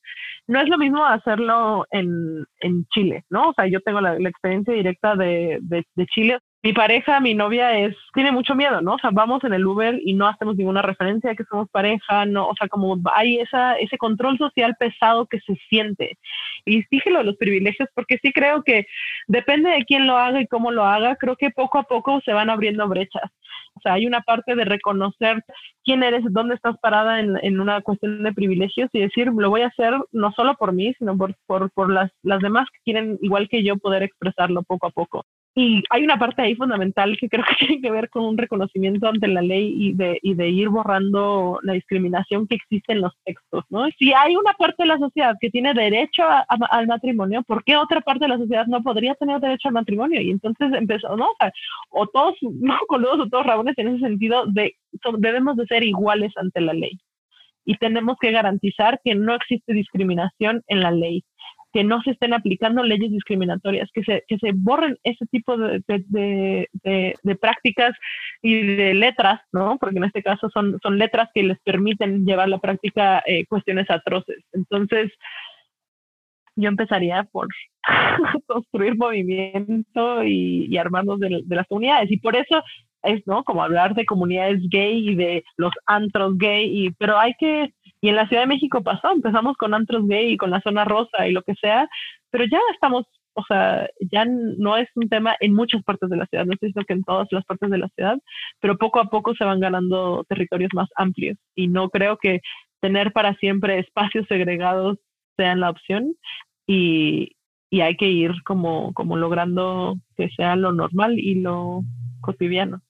no es lo mismo hacerlo en, en Chile, ¿no? O sea, yo tengo la, la experiencia directa de, de, de, Chile. Mi pareja, mi novia, es, tiene mucho miedo, ¿no? O sea, vamos en el Uber y no hacemos ninguna referencia de que somos pareja, no, o sea, como hay esa, ese control social pesado que se siente. Y dije lo de los privilegios porque sí creo que depende de quién lo haga y cómo lo haga, creo que poco a poco se van abriendo brechas. O sea, hay una parte de reconocer quién eres, dónde estás parada en, en una cuestión de privilegios y decir, lo voy a hacer no solo por mí, sino por, por, por las, las demás que quieren, igual que yo, poder expresarlo poco a poco. Y hay una parte ahí fundamental que creo que tiene que ver con un reconocimiento ante la ley y de, y de ir borrando la discriminación que existe en los textos, ¿no? Si hay una parte de la sociedad que tiene derecho al matrimonio, ¿por qué otra parte de la sociedad no podría tener derecho al matrimonio? Y entonces empezó, ¿no? O, sea, o todos, no coludos o todos rabones en ese sentido, de, so, debemos de ser iguales ante la ley. Y tenemos que garantizar que no existe discriminación en la ley que no se estén aplicando leyes discriminatorias, que se, que se borren ese tipo de, de, de, prácticas y de letras, ¿no? Porque en este caso son, son letras que les permiten llevar la práctica eh, cuestiones atroces. Entonces, yo empezaría por construir movimiento y, y armarnos de, de, las comunidades. Y por eso es, ¿no? Como hablar de comunidades gay y de los antros gay, y, pero hay que y en la Ciudad de México pasó, empezamos con antros gay y con la zona rosa y lo que sea, pero ya estamos, o sea, ya no es un tema en muchas partes de la ciudad, no estoy diciendo que en todas las partes de la ciudad, pero poco a poco se van ganando territorios más amplios y no creo que tener para siempre espacios segregados sean la opción y, y hay que ir como, como logrando que sea lo normal y lo cotidiano.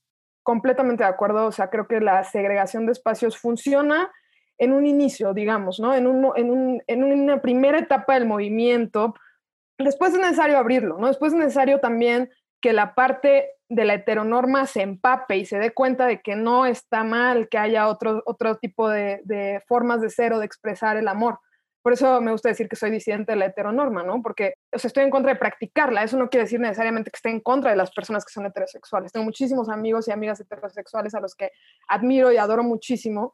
Completamente de acuerdo, o sea, creo que la segregación de espacios funciona en un inicio, digamos, ¿no? En, un, en, un, en una primera etapa del movimiento. Después es necesario abrirlo, ¿no? Después es necesario también que la parte de la heteronorma se empape y se dé cuenta de que no está mal que haya otro, otro tipo de, de formas de ser o de expresar el amor. Por eso me gusta decir que soy disidente de la heteronorma, ¿no? Porque o sea, estoy en contra de practicarla. Eso no quiere decir necesariamente que esté en contra de las personas que son heterosexuales. Tengo muchísimos amigos y amigas heterosexuales a los que admiro y adoro muchísimo,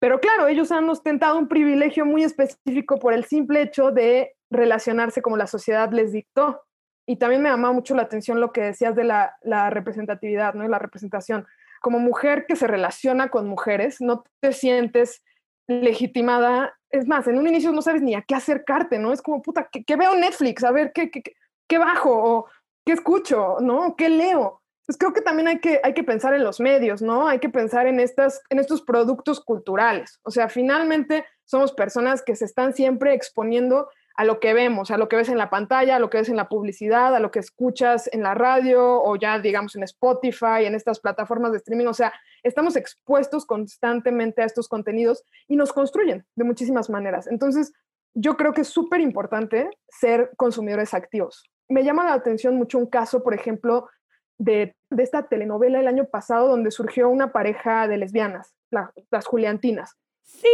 pero claro, ellos han ostentado un privilegio muy específico por el simple hecho de relacionarse como la sociedad les dictó. Y también me llamaba mucho la atención lo que decías de la, la representatividad, ¿no? Y la representación. Como mujer que se relaciona con mujeres, no te sientes legitimada. Es más, en un inicio no sabes ni a qué acercarte, ¿no? Es como, puta, ¿qué, veo Netflix? A ver, ¿qué, qué, qué bajo? O ¿qué escucho? ¿No? ¿Qué leo? Pues creo que también hay que, hay que pensar en los medios, ¿no? Hay que pensar en, estas, en estos productos culturales. O sea, finalmente somos personas que se están siempre exponiendo a lo que vemos, a lo que ves en la pantalla, a lo que ves en la publicidad, a lo que escuchas en la radio o ya digamos en Spotify, en estas plataformas de streaming. O sea, estamos expuestos constantemente a estos contenidos y nos construyen de muchísimas maneras. Entonces, yo creo que es súper importante ser consumidores activos. Me llama la atención mucho un caso, por ejemplo, de, esta telenovela el año pasado donde surgió una pareja de lesbianas, las Juliantinas. Sí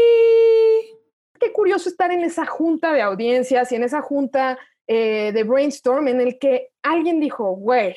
qué curioso estar en esa junta de audiencias y en esa junta eh, de brainstorm en el que alguien dijo, güey,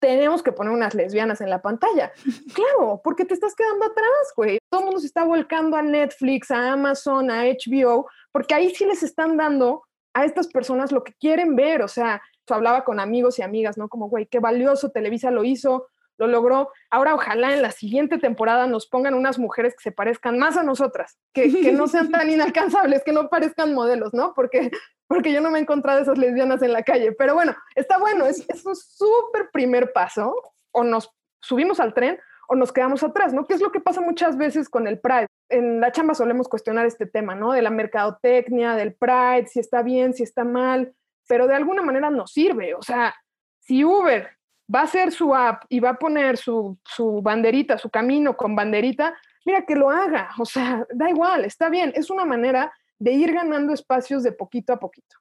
tenemos que poner unas lesbianas en la pantalla. claro, porque te estás quedando atrás, güey. Todo el mundo se está volcando a Netflix, a Amazon, a HBO, porque ahí sí les están dando a estas personas lo que quieren ver. O sea, hablaba con amigos y amigas, ¿no? Como, güey, qué valioso, Televisa lo hizo, lo logró. Ahora ojalá en la siguiente temporada nos pongan unas mujeres que se parezcan más a nosotras, que, no sean tan inalcanzables, que no parezcan modelos, ¿no? Porque, porque yo no me he encontrado esas lesbianas en la calle. Pero bueno, está bueno, es, un súper primer paso, o nos subimos al tren o nos quedamos atrás, ¿no? Que es lo que pasa muchas veces con el Pride. En la chamba solemos cuestionar este tema, ¿no? De la mercadotecnia, del Pride, si está bien, si está mal, pero de alguna manera nos sirve. O sea, si Uber va a hacer su app y va a poner su, banderita, su camino con banderita, mira que lo haga, o sea, da igual, está bien, es una manera de ir ganando espacios de poquito a poquito.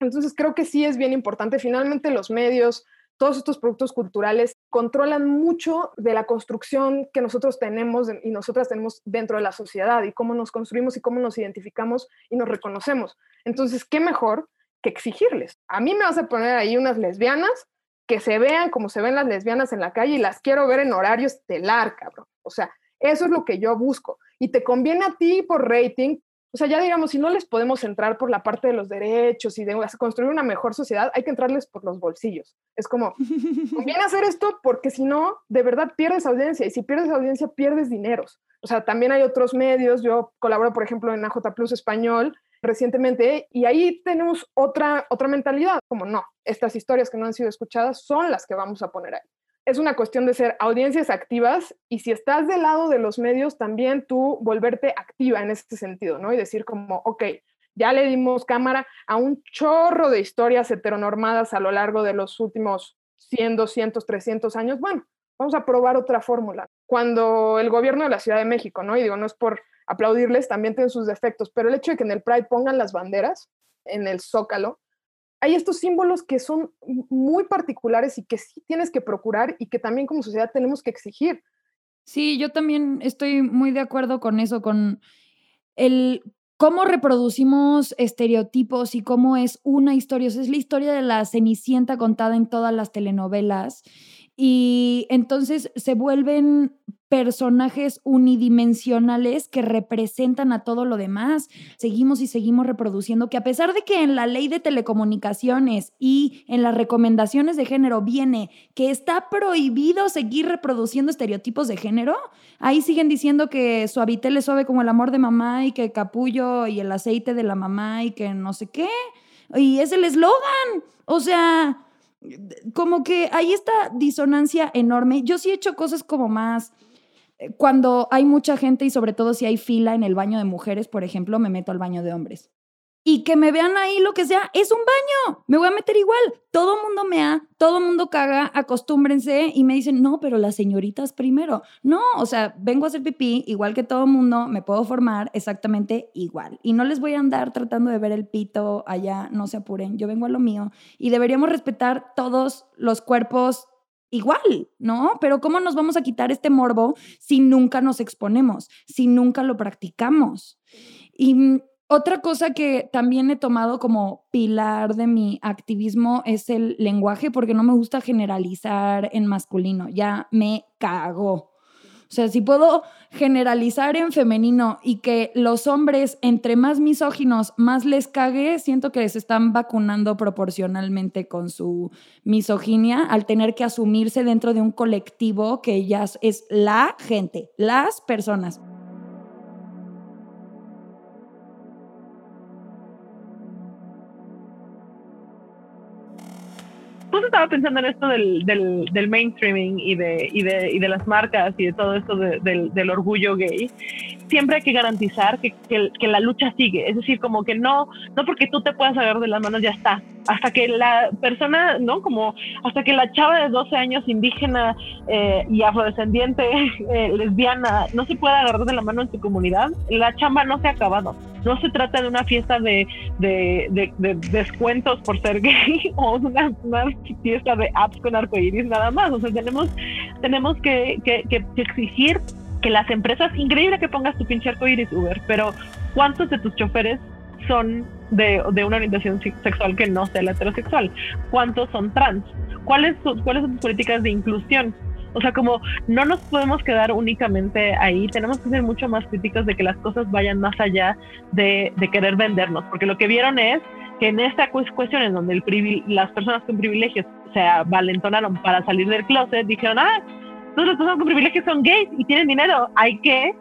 Entonces creo que sí es bien importante, finalmente los medios, todos estos productos culturales controlan mucho de la construcción que nosotros tenemos y nosotras tenemos dentro de la sociedad y cómo nos construimos y cómo nos identificamos y nos reconocemos. Entonces, ¿qué mejor que exigirles? A mí me vas a poner ahí unas lesbianas que se vean como se ven las lesbianas en la calle y las quiero ver en horario estelar, cabrón. O sea, eso es lo que yo busco. Y te conviene a ti por rating. O sea, ya digamos, si no les podemos entrar por la parte de los derechos y de construir una mejor sociedad, hay que entrarles por los bolsillos. Es como, conviene hacer esto porque si no, de verdad pierdes audiencia. Y si pierdes audiencia, pierdes dineros. O sea, también hay otros medios. Yo colaboro, por ejemplo, en AJ Plus Español recientemente y ahí tenemos otra, otra mentalidad, como no, estas historias que no han sido escuchadas son las que vamos a poner ahí. Es una cuestión de ser audiencias activas y si estás del lado de los medios, también tú volverte activa en ese sentido, ¿no? Y decir como, ok, ya le dimos cámara a un chorro de historias heteronormadas a lo largo de los últimos 100, 200, 300 años. Bueno, vamos a probar otra fórmula. Cuando el gobierno de la Ciudad de México, ¿no? Y digo, no es por aplaudirles, también tienen sus defectos, pero el hecho de que en el Pride pongan las banderas en el zócalo, hay estos símbolos que son muy particulares y que sí tienes que procurar y que también como sociedad tenemos que exigir. Sí, yo también estoy muy de acuerdo con eso, con el cómo reproducimos estereotipos y cómo es una historia. es la historia de la Cenicienta contada en todas las telenovelas y entonces se vuelven personajes unidimensionales que representan a todo lo demás. Seguimos y seguimos reproduciendo que a pesar de que en la ley de telecomunicaciones y en las recomendaciones de género viene que está prohibido seguir reproduciendo estereotipos de género, ahí siguen diciendo que suavitel es suave como el amor de mamá y que capullo y el aceite de la mamá y que no sé qué. Y es el eslogan. O sea, como que hay esta disonancia enorme. Yo sí he hecho cosas como más eh, cuando hay mucha gente y sobre todo si hay fila en el baño de mujeres, por ejemplo, me meto al baño de hombres. Y que me vean ahí lo que sea, es un baño, me voy a meter igual. Todo mundo me ha, todo mundo caga, acostúmbrense y me dicen, no, pero las señoritas primero. No, o sea, vengo a hacer pipí igual que todo mundo, me puedo formar exactamente igual. Y no les voy a andar tratando de ver el pito allá, no se apuren, yo vengo a lo mío. Y deberíamos respetar todos los cuerpos igual, ¿no? Pero ¿cómo nos vamos a quitar este morbo si nunca nos exponemos, si nunca lo practicamos? Y mm, otra cosa que también he tomado como pilar de mi activismo es el lenguaje, porque no me gusta generalizar en masculino, ya me cago. O sea, si puedo generalizar en femenino y que los hombres, entre más misóginos, más les cague, siento que se están vacunando proporcionalmente con su misoginia al tener que asumirse dentro de un colectivo que ya es la gente, las personas. Estaba pensando en esto del, del, del mainstreaming y de, y, de, y de las marcas y de todo esto del, del orgullo gay. Siempre hay que garantizar que, que, que, la lucha sigue. Es decir, como que no, no porque tú te puedas agarrar de las manos ya está. Hasta que la persona, ¿no? Como hasta que la chava de 12 años indígena eh, y afrodescendiente eh, lesbiana no se pueda agarrar de la mano en su comunidad, la chamba no se ha acabado. No se trata de una fiesta de, de, de, descuentos por ser gay o una, una, fiesta de apps con arcoíris nada más. O sea, tenemos, tenemos que, que, que exigir que las empresas, increíble que pongas tu pinche arcoíris Uber, pero ¿cuántos de tus choferes son de, de, una orientación sexual que no sea la heterosexual? ¿Cuántos son trans? ¿Cuáles son, ¿Cuáles son tus políticas de inclusión? O sea, como no nos podemos quedar únicamente ahí, tenemos que ser mucho más críticos de que las cosas vayan más allá de, de querer vendernos, porque lo que vieron es que en esta cuestión en donde el las personas con privilegios se valentonaron para salir del closet, dijeron, ah, todas las personas con privilegios son gays y tienen dinero, hay que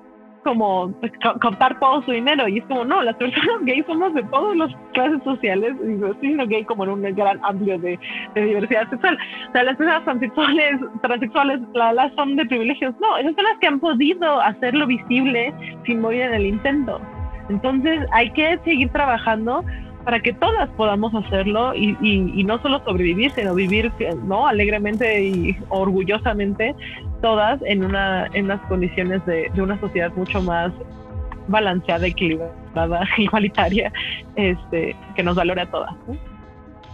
como pues, contar todo su dinero y es como no, las personas gays somos de todas las clases sociales y no estoy gay como en un gran amplio de, de, diversidad sexual. O sea, las personas transexuales, transexuales la, la son de privilegios. No, esas son las que han podido hacerlo visible sin morir en el intento. Entonces hay que seguir trabajando para que todas podamos hacerlo y, no solo sobrevivir, sino vivir ¿no? alegremente y orgullosamente todas en, una, en unas condiciones de, una sociedad mucho más balanceada, equilibrada, igualitaria, este, que nos valore a todas.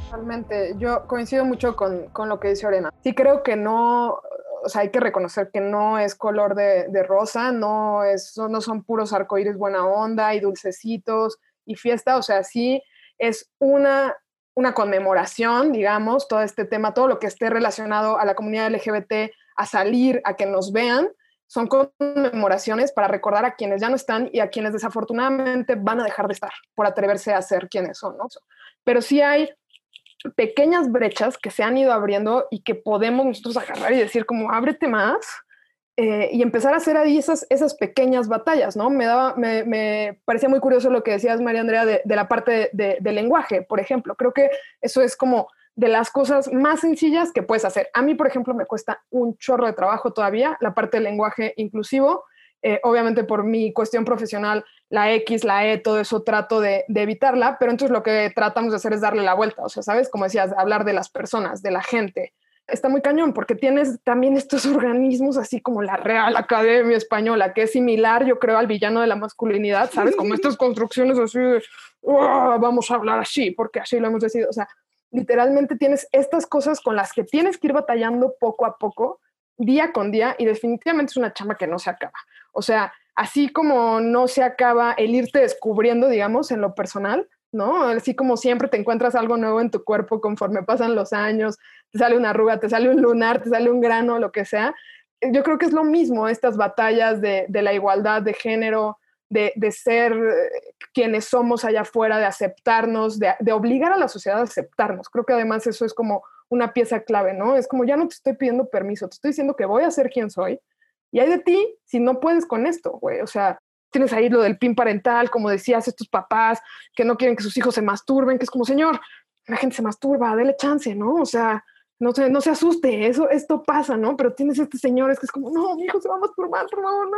Totalmente, yo coincido mucho con, con, lo que dice Orena. Sí creo que no, o sea, hay que reconocer que no es color de, de rosa, no, es, no son puros arcoíris buena onda y dulcecitos y fiesta, o sea, sí es una, una conmemoración, digamos, todo este tema, todo lo que esté relacionado a la comunidad LGBT, a salir, a que nos vean, son conmemoraciones para recordar a quienes ya no están y a quienes desafortunadamente van a dejar de estar por atreverse a ser quienes son, ¿no? Pero sí hay pequeñas brechas que se han ido abriendo y que podemos nosotros agarrar y decir como ábrete más eh, y empezar a hacer ahí esas, esas pequeñas batallas, ¿no? Me, daba, me, me parecía muy curioso lo que decías, María Andrea, de, de la parte de, del lenguaje, por ejemplo. Creo que eso es como de las cosas más sencillas que puedes hacer. A mí, por ejemplo, me cuesta un chorro de trabajo todavía la parte del lenguaje inclusivo. Eh, obviamente por mi cuestión profesional, la X, la E, todo eso trato de, de, evitarla, pero entonces lo que tratamos de hacer es darle la vuelta, o sea, ¿sabes? Como decías, hablar de las personas, de la gente, está muy cañón porque tienes también estos organismos así como la Real Academia Española, que es similar, yo creo, al villano de la masculinidad, ¿sabes? Como estas construcciones así de, vamos a hablar así, porque así lo hemos decidido. O sea, literalmente tienes estas cosas con las que tienes que ir batallando poco a poco, día con día, y definitivamente es una chamba que no se acaba. O sea, así como no se acaba el irte descubriendo, digamos, en lo personal, ¿no? Así como siempre te encuentras algo nuevo en tu cuerpo conforme pasan los años, te sale una arruga, te sale un lunar, te sale un grano, lo que sea. Yo creo que es lo mismo estas batallas de, de la igualdad de género, de, de, ser eh, quienes somos allá afuera, de aceptarnos, de, de, obligar a la sociedad a aceptarnos. Creo que además eso es como una pieza clave, ¿no? Es como ya no te estoy pidiendo permiso, te estoy diciendo que voy a ser quien soy. Y hay de ti si no puedes con esto, güey. O sea, tienes ahí lo del PIN parental, como decías, estos papás que no quieren que sus hijos se masturben, que es como, señor, la gente se masturba, dele chance, ¿no? O sea, no se, no se asuste, eso, esto pasa, ¿no? Pero tienes estos señores que es como, no, mi hijo se va a masturbar, por favor, no.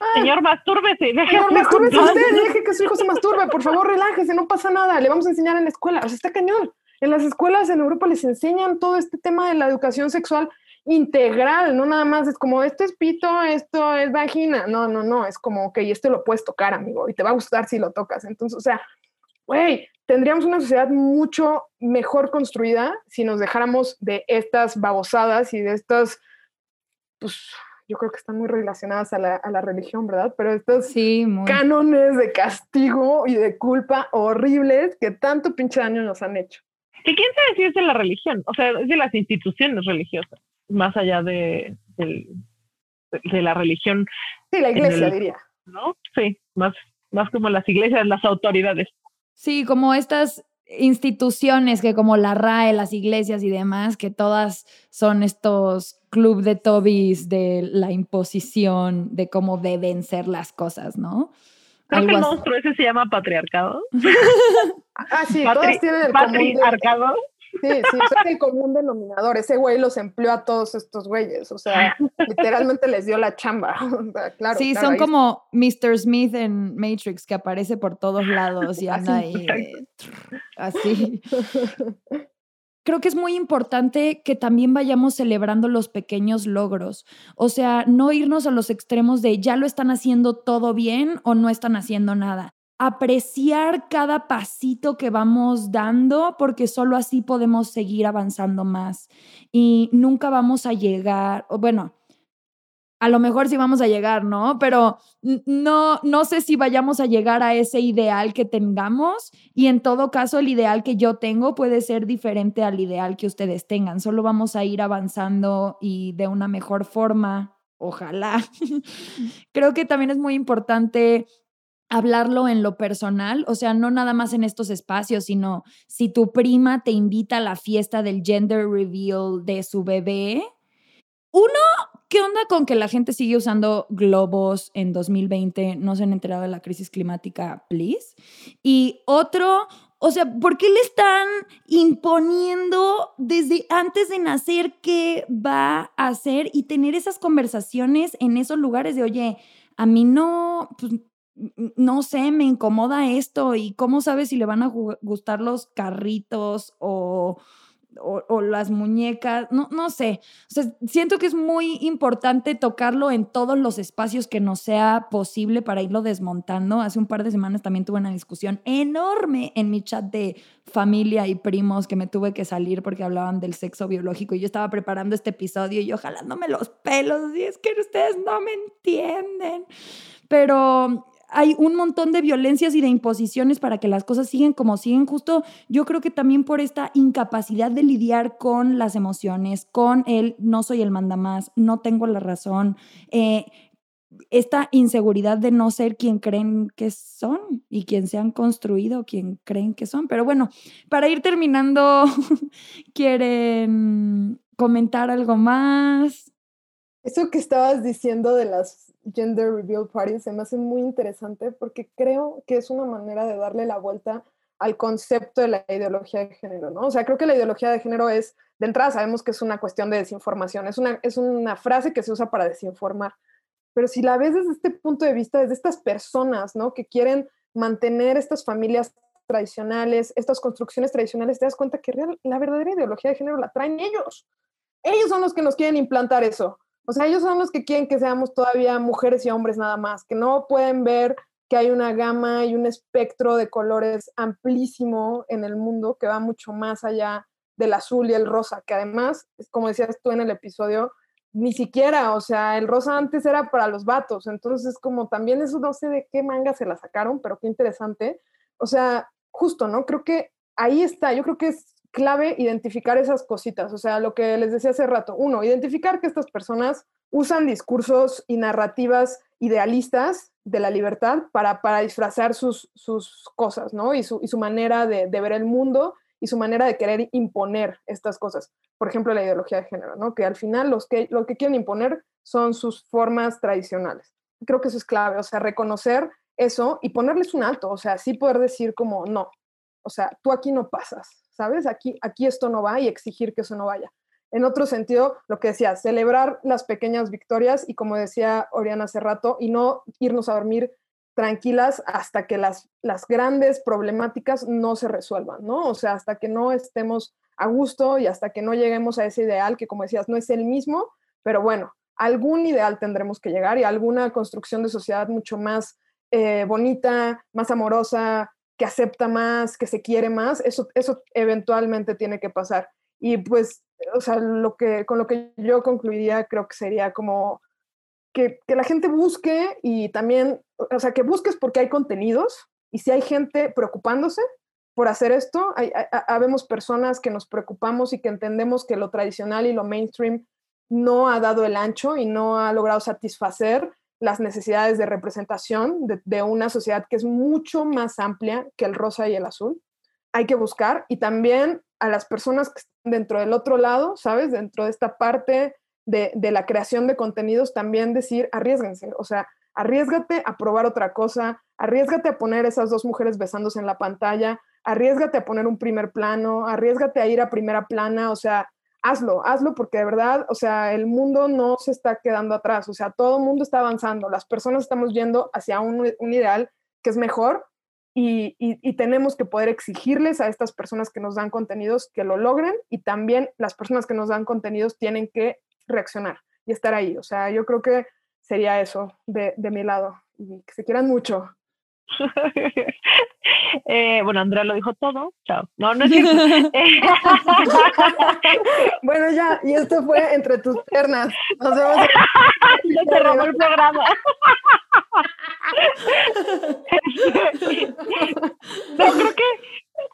Ah, señor, mastúrbese, Señor, mastúrbese usted, deje que su hijo se masturbe, por favor, relájese, no pasa nada, le vamos a enseñar en la escuela, o sea, está cañón. En las escuelas en Europa les enseñan todo este tema de la educación sexual integral, no nada más es como, esto es pito, esto es vagina, no, no, no, es como, ok, esto lo puedes tocar, amigo, y te va a gustar si lo tocas. Entonces, o sea, güey, tendríamos una sociedad mucho mejor construida si nos dejáramos de estas babosadas y de estas, pues, yo creo que están muy relacionadas a la, a la religión, ¿verdad? Pero estos sí, cánones de castigo y de culpa horribles que tanto pinche daño nos han hecho. Que quién sabe si es de la religión, o sea, es de las instituciones religiosas, más allá de, de, de la religión. Sí, la iglesia, el, diría. ¿No? Sí, más, más como las iglesias, las autoridades. Sí, como estas instituciones que como la RAE, las iglesias y demás, que todas son estos club de tobis de la imposición de cómo deben ser las cosas, ¿no? Creo Algo que el monstruo ese se llama patriarcado. ah, sí, Patri todas tienen el patriarcado. Sí, sí, es el común denominador. Ese güey los empleó a todos estos güeyes. O sea, literalmente les dio la chamba. claro, sí, son como Mr. Smith en Matrix, que aparece por todos lados y anda ahí. así. Creo que es muy importante que también vayamos celebrando los pequeños logros. O sea, no irnos a los extremos de ya lo están haciendo todo bien o no están haciendo nada apreciar cada pasito que vamos dando porque solo así podemos seguir avanzando más y nunca vamos a llegar, bueno, a lo mejor sí vamos a llegar, ¿no? Pero no, no sé si vayamos a llegar a ese ideal que tengamos y en todo caso el ideal que yo tengo puede ser diferente al ideal que ustedes tengan. Solo vamos a ir avanzando y de una mejor forma, ojalá. Creo que también es muy importante hablarlo en lo personal, o sea, no nada más en estos espacios, sino si tu prima te invita a la fiesta del gender reveal de su bebé. Uno, ¿qué onda con que la gente sigue usando globos en 2020? No se han enterado de la crisis climática, please. Y otro, o sea, ¿por qué le están imponiendo desde antes de nacer qué va a hacer y tener esas conversaciones en esos lugares de, oye, a mí no, pues, no sé, me incomoda esto y cómo sabes si le van a gustar los carritos o, o, las muñecas, no, no sé. Siento que es muy importante tocarlo en todos los espacios que nos sea posible para irlo desmontando. Hace un par de semanas también tuve una discusión enorme en mi chat de familia y primos que me tuve que salir porque hablaban del sexo biológico y yo estaba preparando este episodio y yo jalándome los pelos y es que ustedes no me entienden. Pero hay un montón de violencias y de imposiciones para que las cosas siguen como siguen, justo yo creo que también por esta incapacidad de lidiar con las emociones, con el no soy el mandamás, no tengo la razón, eh, esta inseguridad de no ser quien creen que son y quien se han construido, quien creen que son. Pero bueno, para ir terminando, ¿quieren comentar algo más? Eso que estabas diciendo de las gender reveal parties se me hace muy interesante porque creo que es una manera de darle la vuelta al concepto de la ideología de género, ¿no? O sea, creo que la ideología de género es, de entrada sabemos que es una cuestión de desinformación, es una, es una frase que se usa para desinformar, pero si la ves desde este punto de vista, desde estas personas, ¿no? Que quieren mantener estas familias tradicionales, estas construcciones tradicionales, te das cuenta que la verdadera ideología de género la traen ellos. Ellos son los que nos quieren implantar eso. O sea, ellos son los que quieren que seamos todavía mujeres y hombres nada más, que no pueden ver que hay una gama y un espectro de colores amplísimo en el mundo que va mucho más allá del azul y el rosa, que además, como decías tú en el episodio, ni siquiera, o sea, el rosa antes era para los vatos, entonces como también eso no sé de qué manga se la sacaron, pero qué interesante. O sea, justo, ¿no? Creo que ahí está, yo creo que es clave identificar esas cositas, o sea, lo que les decía hace rato. Uno, identificar que estas personas usan discursos y narrativas idealistas de la libertad para, para disfrazar sus, sus cosas, ¿no? Y su, y su manera de, de, ver el mundo y su manera de querer imponer estas cosas. Por ejemplo, la ideología de género, ¿no? Que al final los que, lo que quieren imponer son sus formas tradicionales. Creo que eso es clave, o sea, reconocer eso y ponerles un alto, o sea, sí poder decir como, no, o sea, tú aquí no pasas, ¿sabes? Aquí, aquí esto no va y exigir que eso no vaya. En otro sentido, lo que decía, celebrar las pequeñas victorias y como decía Oriana hace rato, y no irnos a dormir tranquilas hasta que las, las grandes problemáticas no se resuelvan, ¿no? O sea, hasta que no estemos a gusto y hasta que no lleguemos a ese ideal que, como decías, no es el mismo, pero bueno, algún ideal tendremos que llegar y alguna construcción de sociedad mucho más eh, bonita, más amorosa, que acepta más, que se quiere más, eso, eso eventualmente tiene que pasar. Y pues, o sea, lo que, con lo que yo concluiría creo que sería como que, que la gente busque y también, o sea, que busques porque hay contenidos y si hay gente preocupándose por hacer esto, hay, habemos personas que nos preocupamos y que entendemos que lo tradicional y lo mainstream no ha dado el ancho y no ha logrado satisfacer las necesidades de representación de, una sociedad que es mucho más amplia que el rosa y el azul. Hay que buscar y también a las personas que están dentro del otro lado, ¿sabes? Dentro de esta parte de, de la creación de contenidos, también decir, arriesguense, o sea, arriesgate a probar otra cosa, arriesgate a poner esas dos mujeres besándose en la pantalla, arriesgate a poner un primer plano, arriesgate a ir a primera plana, o sea, hazlo, hazlo porque de verdad, o sea, el mundo no se está quedando atrás, o sea, todo el mundo está avanzando, las personas estamos yendo hacia un, ideal que es mejor y, y, tenemos que poder exigirles a estas personas que nos dan contenidos que lo logren y también las personas que nos dan contenidos tienen que reaccionar y estar ahí, o sea, yo creo que sería eso de, de mi lado y que se quieran mucho. Eh, bueno, Andrea lo dijo todo. Chao. No, no es bueno, ya, y esto fue entre tus piernas. Nos vemos. Ya cerramos el programa. no, creo que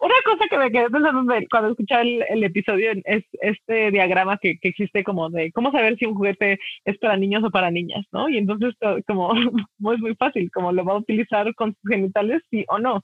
una cosa que me quedé pensando cuando escuchaba el, episodio es este diagrama que, que, existe como de cómo saber si un juguete es para niños o para niñas, ¿no? Y entonces como es muy fácil, como lo va a utilizar con sus genitales, sí o no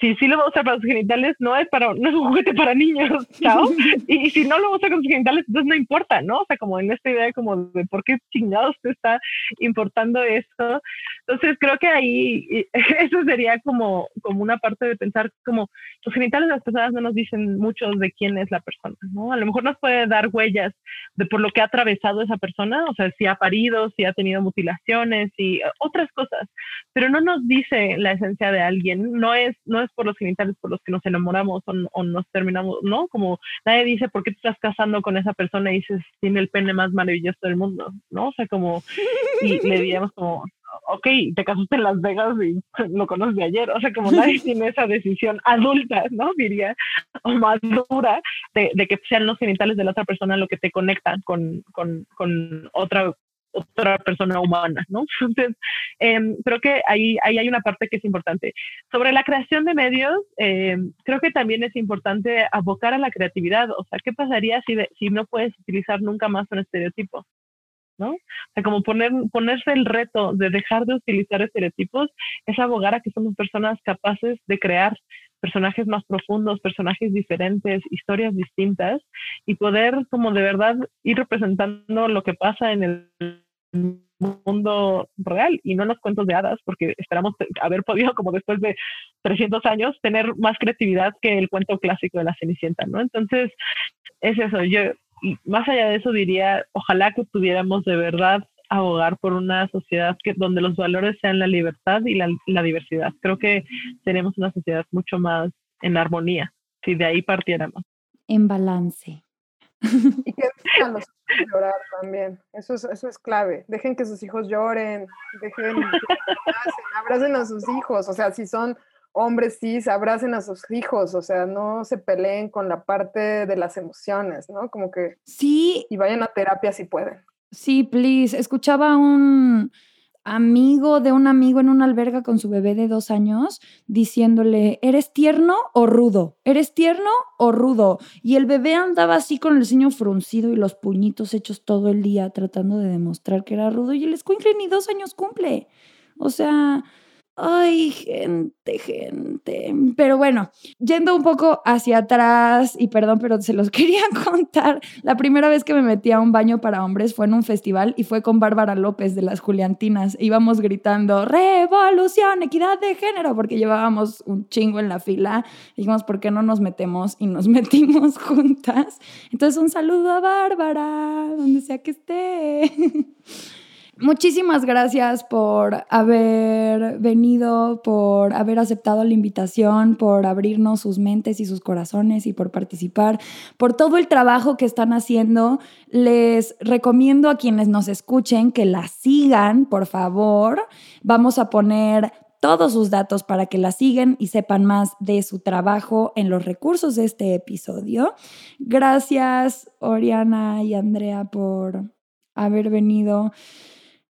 si sí lo va a usar para sus genitales, no es para, no es un juguete para niños, ¿no? y, si no lo usa con sus genitales, entonces no importa, ¿no? O sea, como en esta idea como de por qué chingados te está importando esto. Entonces creo que ahí eso sería como, como una parte de pensar como los genitales de las personas no nos dicen mucho de quién es la persona, ¿no? A lo mejor nos puede dar huellas de por lo que ha atravesado esa persona, o sea, si ha parido, si ha tenido mutilaciones y otras cosas, pero no nos dice la esencia de alguien, no es, no es por los genitales por los que nos enamoramos o, nos terminamos, ¿no? Como nadie dice, ¿por qué te estás casando con esa persona y dices, tiene el pene más maravilloso del mundo, ¿no? O sea, como, y le diríamos como, ok, te casaste en Las Vegas y lo conoces de ayer, o sea, como nadie tiene esa decisión adulta, ¿no? Diría, o madura, de, de que sean los genitales de la otra persona lo que te conectan con, con, con otra otra persona humana, ¿no? Entonces, em, creo que ahí, ahí hay una parte que es importante. Sobre la creación de medios, em, creo que también es importante abocar a la creatividad. O sea, ¿qué pasaría si, si no puedes utilizar nunca más un estereotipo? ¿No? O sea, como poner, ponerse el reto de dejar de utilizar estereotipos es abogar a que somos personas capaces de crear personajes más profundos, personajes diferentes, historias distintas y poder como de verdad ir representando lo que pasa en el mundo real y no los cuentos de hadas, porque esperamos haber podido, como después de 300 años, tener más creatividad que el cuento clásico de la Cenicienta, ¿no? Entonces, es eso, yo más allá de eso diría, ojalá que pudiéramos de verdad abogar por una sociedad que, donde los valores sean la libertad y la, la diversidad. Creo que tenemos una sociedad mucho más en armonía, si de ahí partiéramos. En balance. Y que dejen a los hijos llorar también. Eso es, eso es clave. Dejen que sus hijos lloren, dejen que abracen, abracen a sus hijos. O sea, si son hombres cis, abracen a sus hijos, o sea, no se peleen con la parte de las emociones, ¿no? Como que... Sí. Y vayan a terapia si pueden. Sí, please. Escuchaba un amigo de un amigo en una alberga con su bebé de dos años diciéndole, ¿eres tierno o rudo? ¿Eres tierno o rudo? Y el bebé andaba así con el ceño fruncido y los puñitos hechos todo el día tratando de demostrar que era rudo y el escuincle ni dos años cumple. O sea, Ay, gente, gente. Pero bueno, yendo un poco hacia atrás, y perdón, pero se los quería contar. La primera vez que me metí a un baño para hombres fue en un festival y fue con Bárbara López de las Juliantinas. Íbamos gritando, revolución, equidad de género, porque llevábamos un chingo en la fila. Dijimos, ¿por qué no nos metemos? Y nos metimos juntas. Entonces, un saludo a Bárbara, donde sea que esté. Muchísimas gracias por haber venido, por haber aceptado la invitación, por abrirnos sus mentes y sus corazones y por participar, por todo el trabajo que están haciendo. Les recomiendo a quienes nos escuchen que la sigan, por favor. Vamos a poner todos sus datos para que la sigan y sepan más de su trabajo en los recursos de este episodio. Gracias, Oriana y Andrea, por haber venido.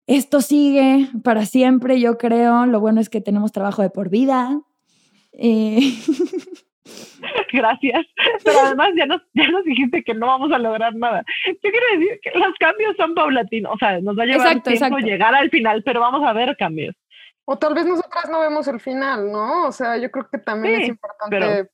Esto sigue para siempre, yo creo. Lo bueno es que tenemos trabajo de por vida. Eh, Gracias. Pero además ya nos, ya nos dijiste que no vamos a lograr nada. Yo quiero decir que los cambios son paulatinos. O sea, nos va a llevar tiempo llegar al final, pero vamos a ver cambios. O tal vez nosotras no vemos el final, ¿no? O sea, yo creo que también es importante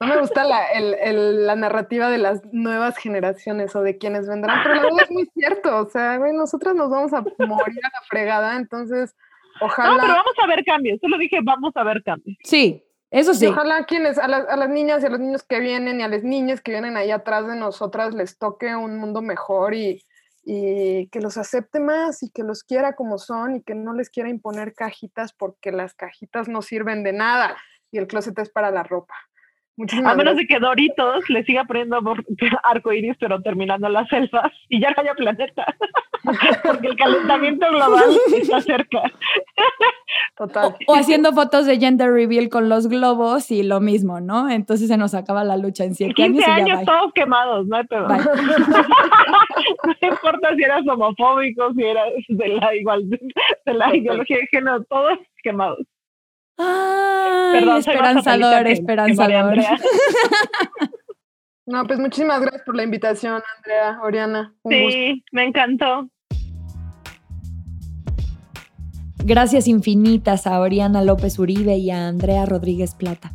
no me gusta la, el, la, narrativa de las nuevas generaciones o de quienes vendrán, pero la verdad es muy cierto. O sea, güey, nosotras nos vamos a morir a la fregada, entonces ojalá. No, pero vamos a ver cambios. Solo dije, vamos a ver cambios. Sí, Eso sí. Y ojalá quienes, a, las- a las niñas y a los niños que vienen y a las niñas que vienen ahí atrás de nosotras les toque un mundo mejor y, y que los acepte más y que los quiera como son y que no les quiera imponer cajitas porque las cajitas no sirven de nada y el closet es para la ropa. Muchísimas A menos gracias. de que Doritos le siga poniendo bor- arco iris, pero terminando las selvas y ya no haya planeta. Porque el calentamiento global está cerca. Total. O haciendo fotos de gender reveal con los globos y lo mismo, ¿no? Entonces se nos acaba la lucha en siete años 15 y ya años bye. todos quemados, no hay no importa si eras homofóbico, si eras de la igual de la ideología de género, todos quemados. Ay, Perdón, esperanzador, que- esperanzador. No, pues muchísimas gracias por la invitación, Andrea, Oriana. Un gusto. Sí, me encantó. Gracias infinitas a Oriana López Uribe y a Andrea Rodríguez Plata.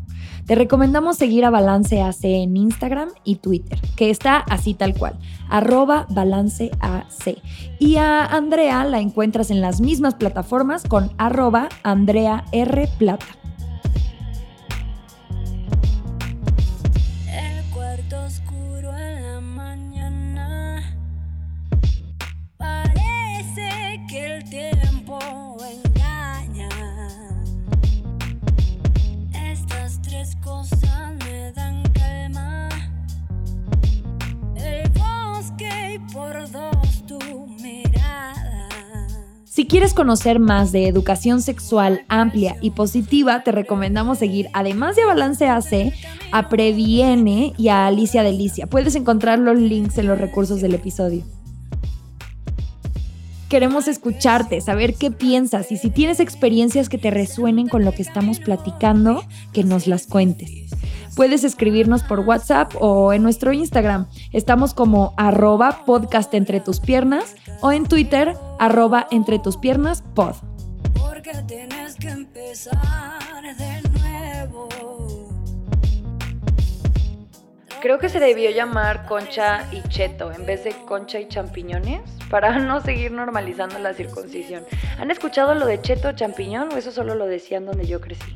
Te recomendamos seguir a Balance AC en Instagram y Twitter, que está así tal cual, arroba Balance. Y a Andrea la encuentras en las mismas plataformas con arroba Andrea R. Plata. Si quieres conocer más de educación sexual amplia y positiva, te recomendamos seguir, además de a Balance AC, a Previene y a Alicia Delicia. Puedes encontrar los links en los recursos del episodio. Queremos escucharte, saber qué piensas y si tienes experiencias que te resuenen con lo que estamos platicando, que nos las cuentes. Puedes escribirnos por WhatsApp o en nuestro Instagram. Estamos como arroba podcast entre tus piernas o en Twitter arroba entre tus piernas pod. Porque tienes que empezar de Creo que se debió llamar concha y cheto en vez de concha y champiñones para no seguir normalizando la circuncisión. ¿Han escuchado lo de cheto champiñón o eso solo lo decían donde yo crecí?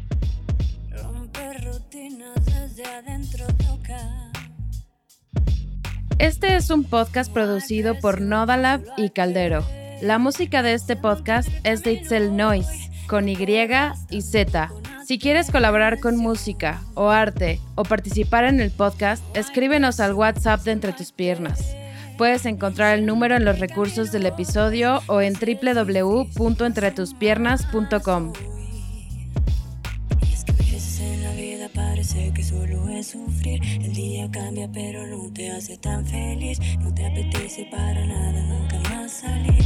Este es un podcast producido por Nodalab y Caldero. La música de este podcast es de Itzel Noise, con Y y Z. Si quieres colaborar con música o arte o participar en el podcast, escríbenos al WhatsApp de Entre tus Piernas. Puedes encontrar el número en los recursos del episodio o en www.entretuspiernas.com. Parece que solo es sufrir. El día cambia, pero no te hace tan feliz. No te apetece para nada, nunca más salir.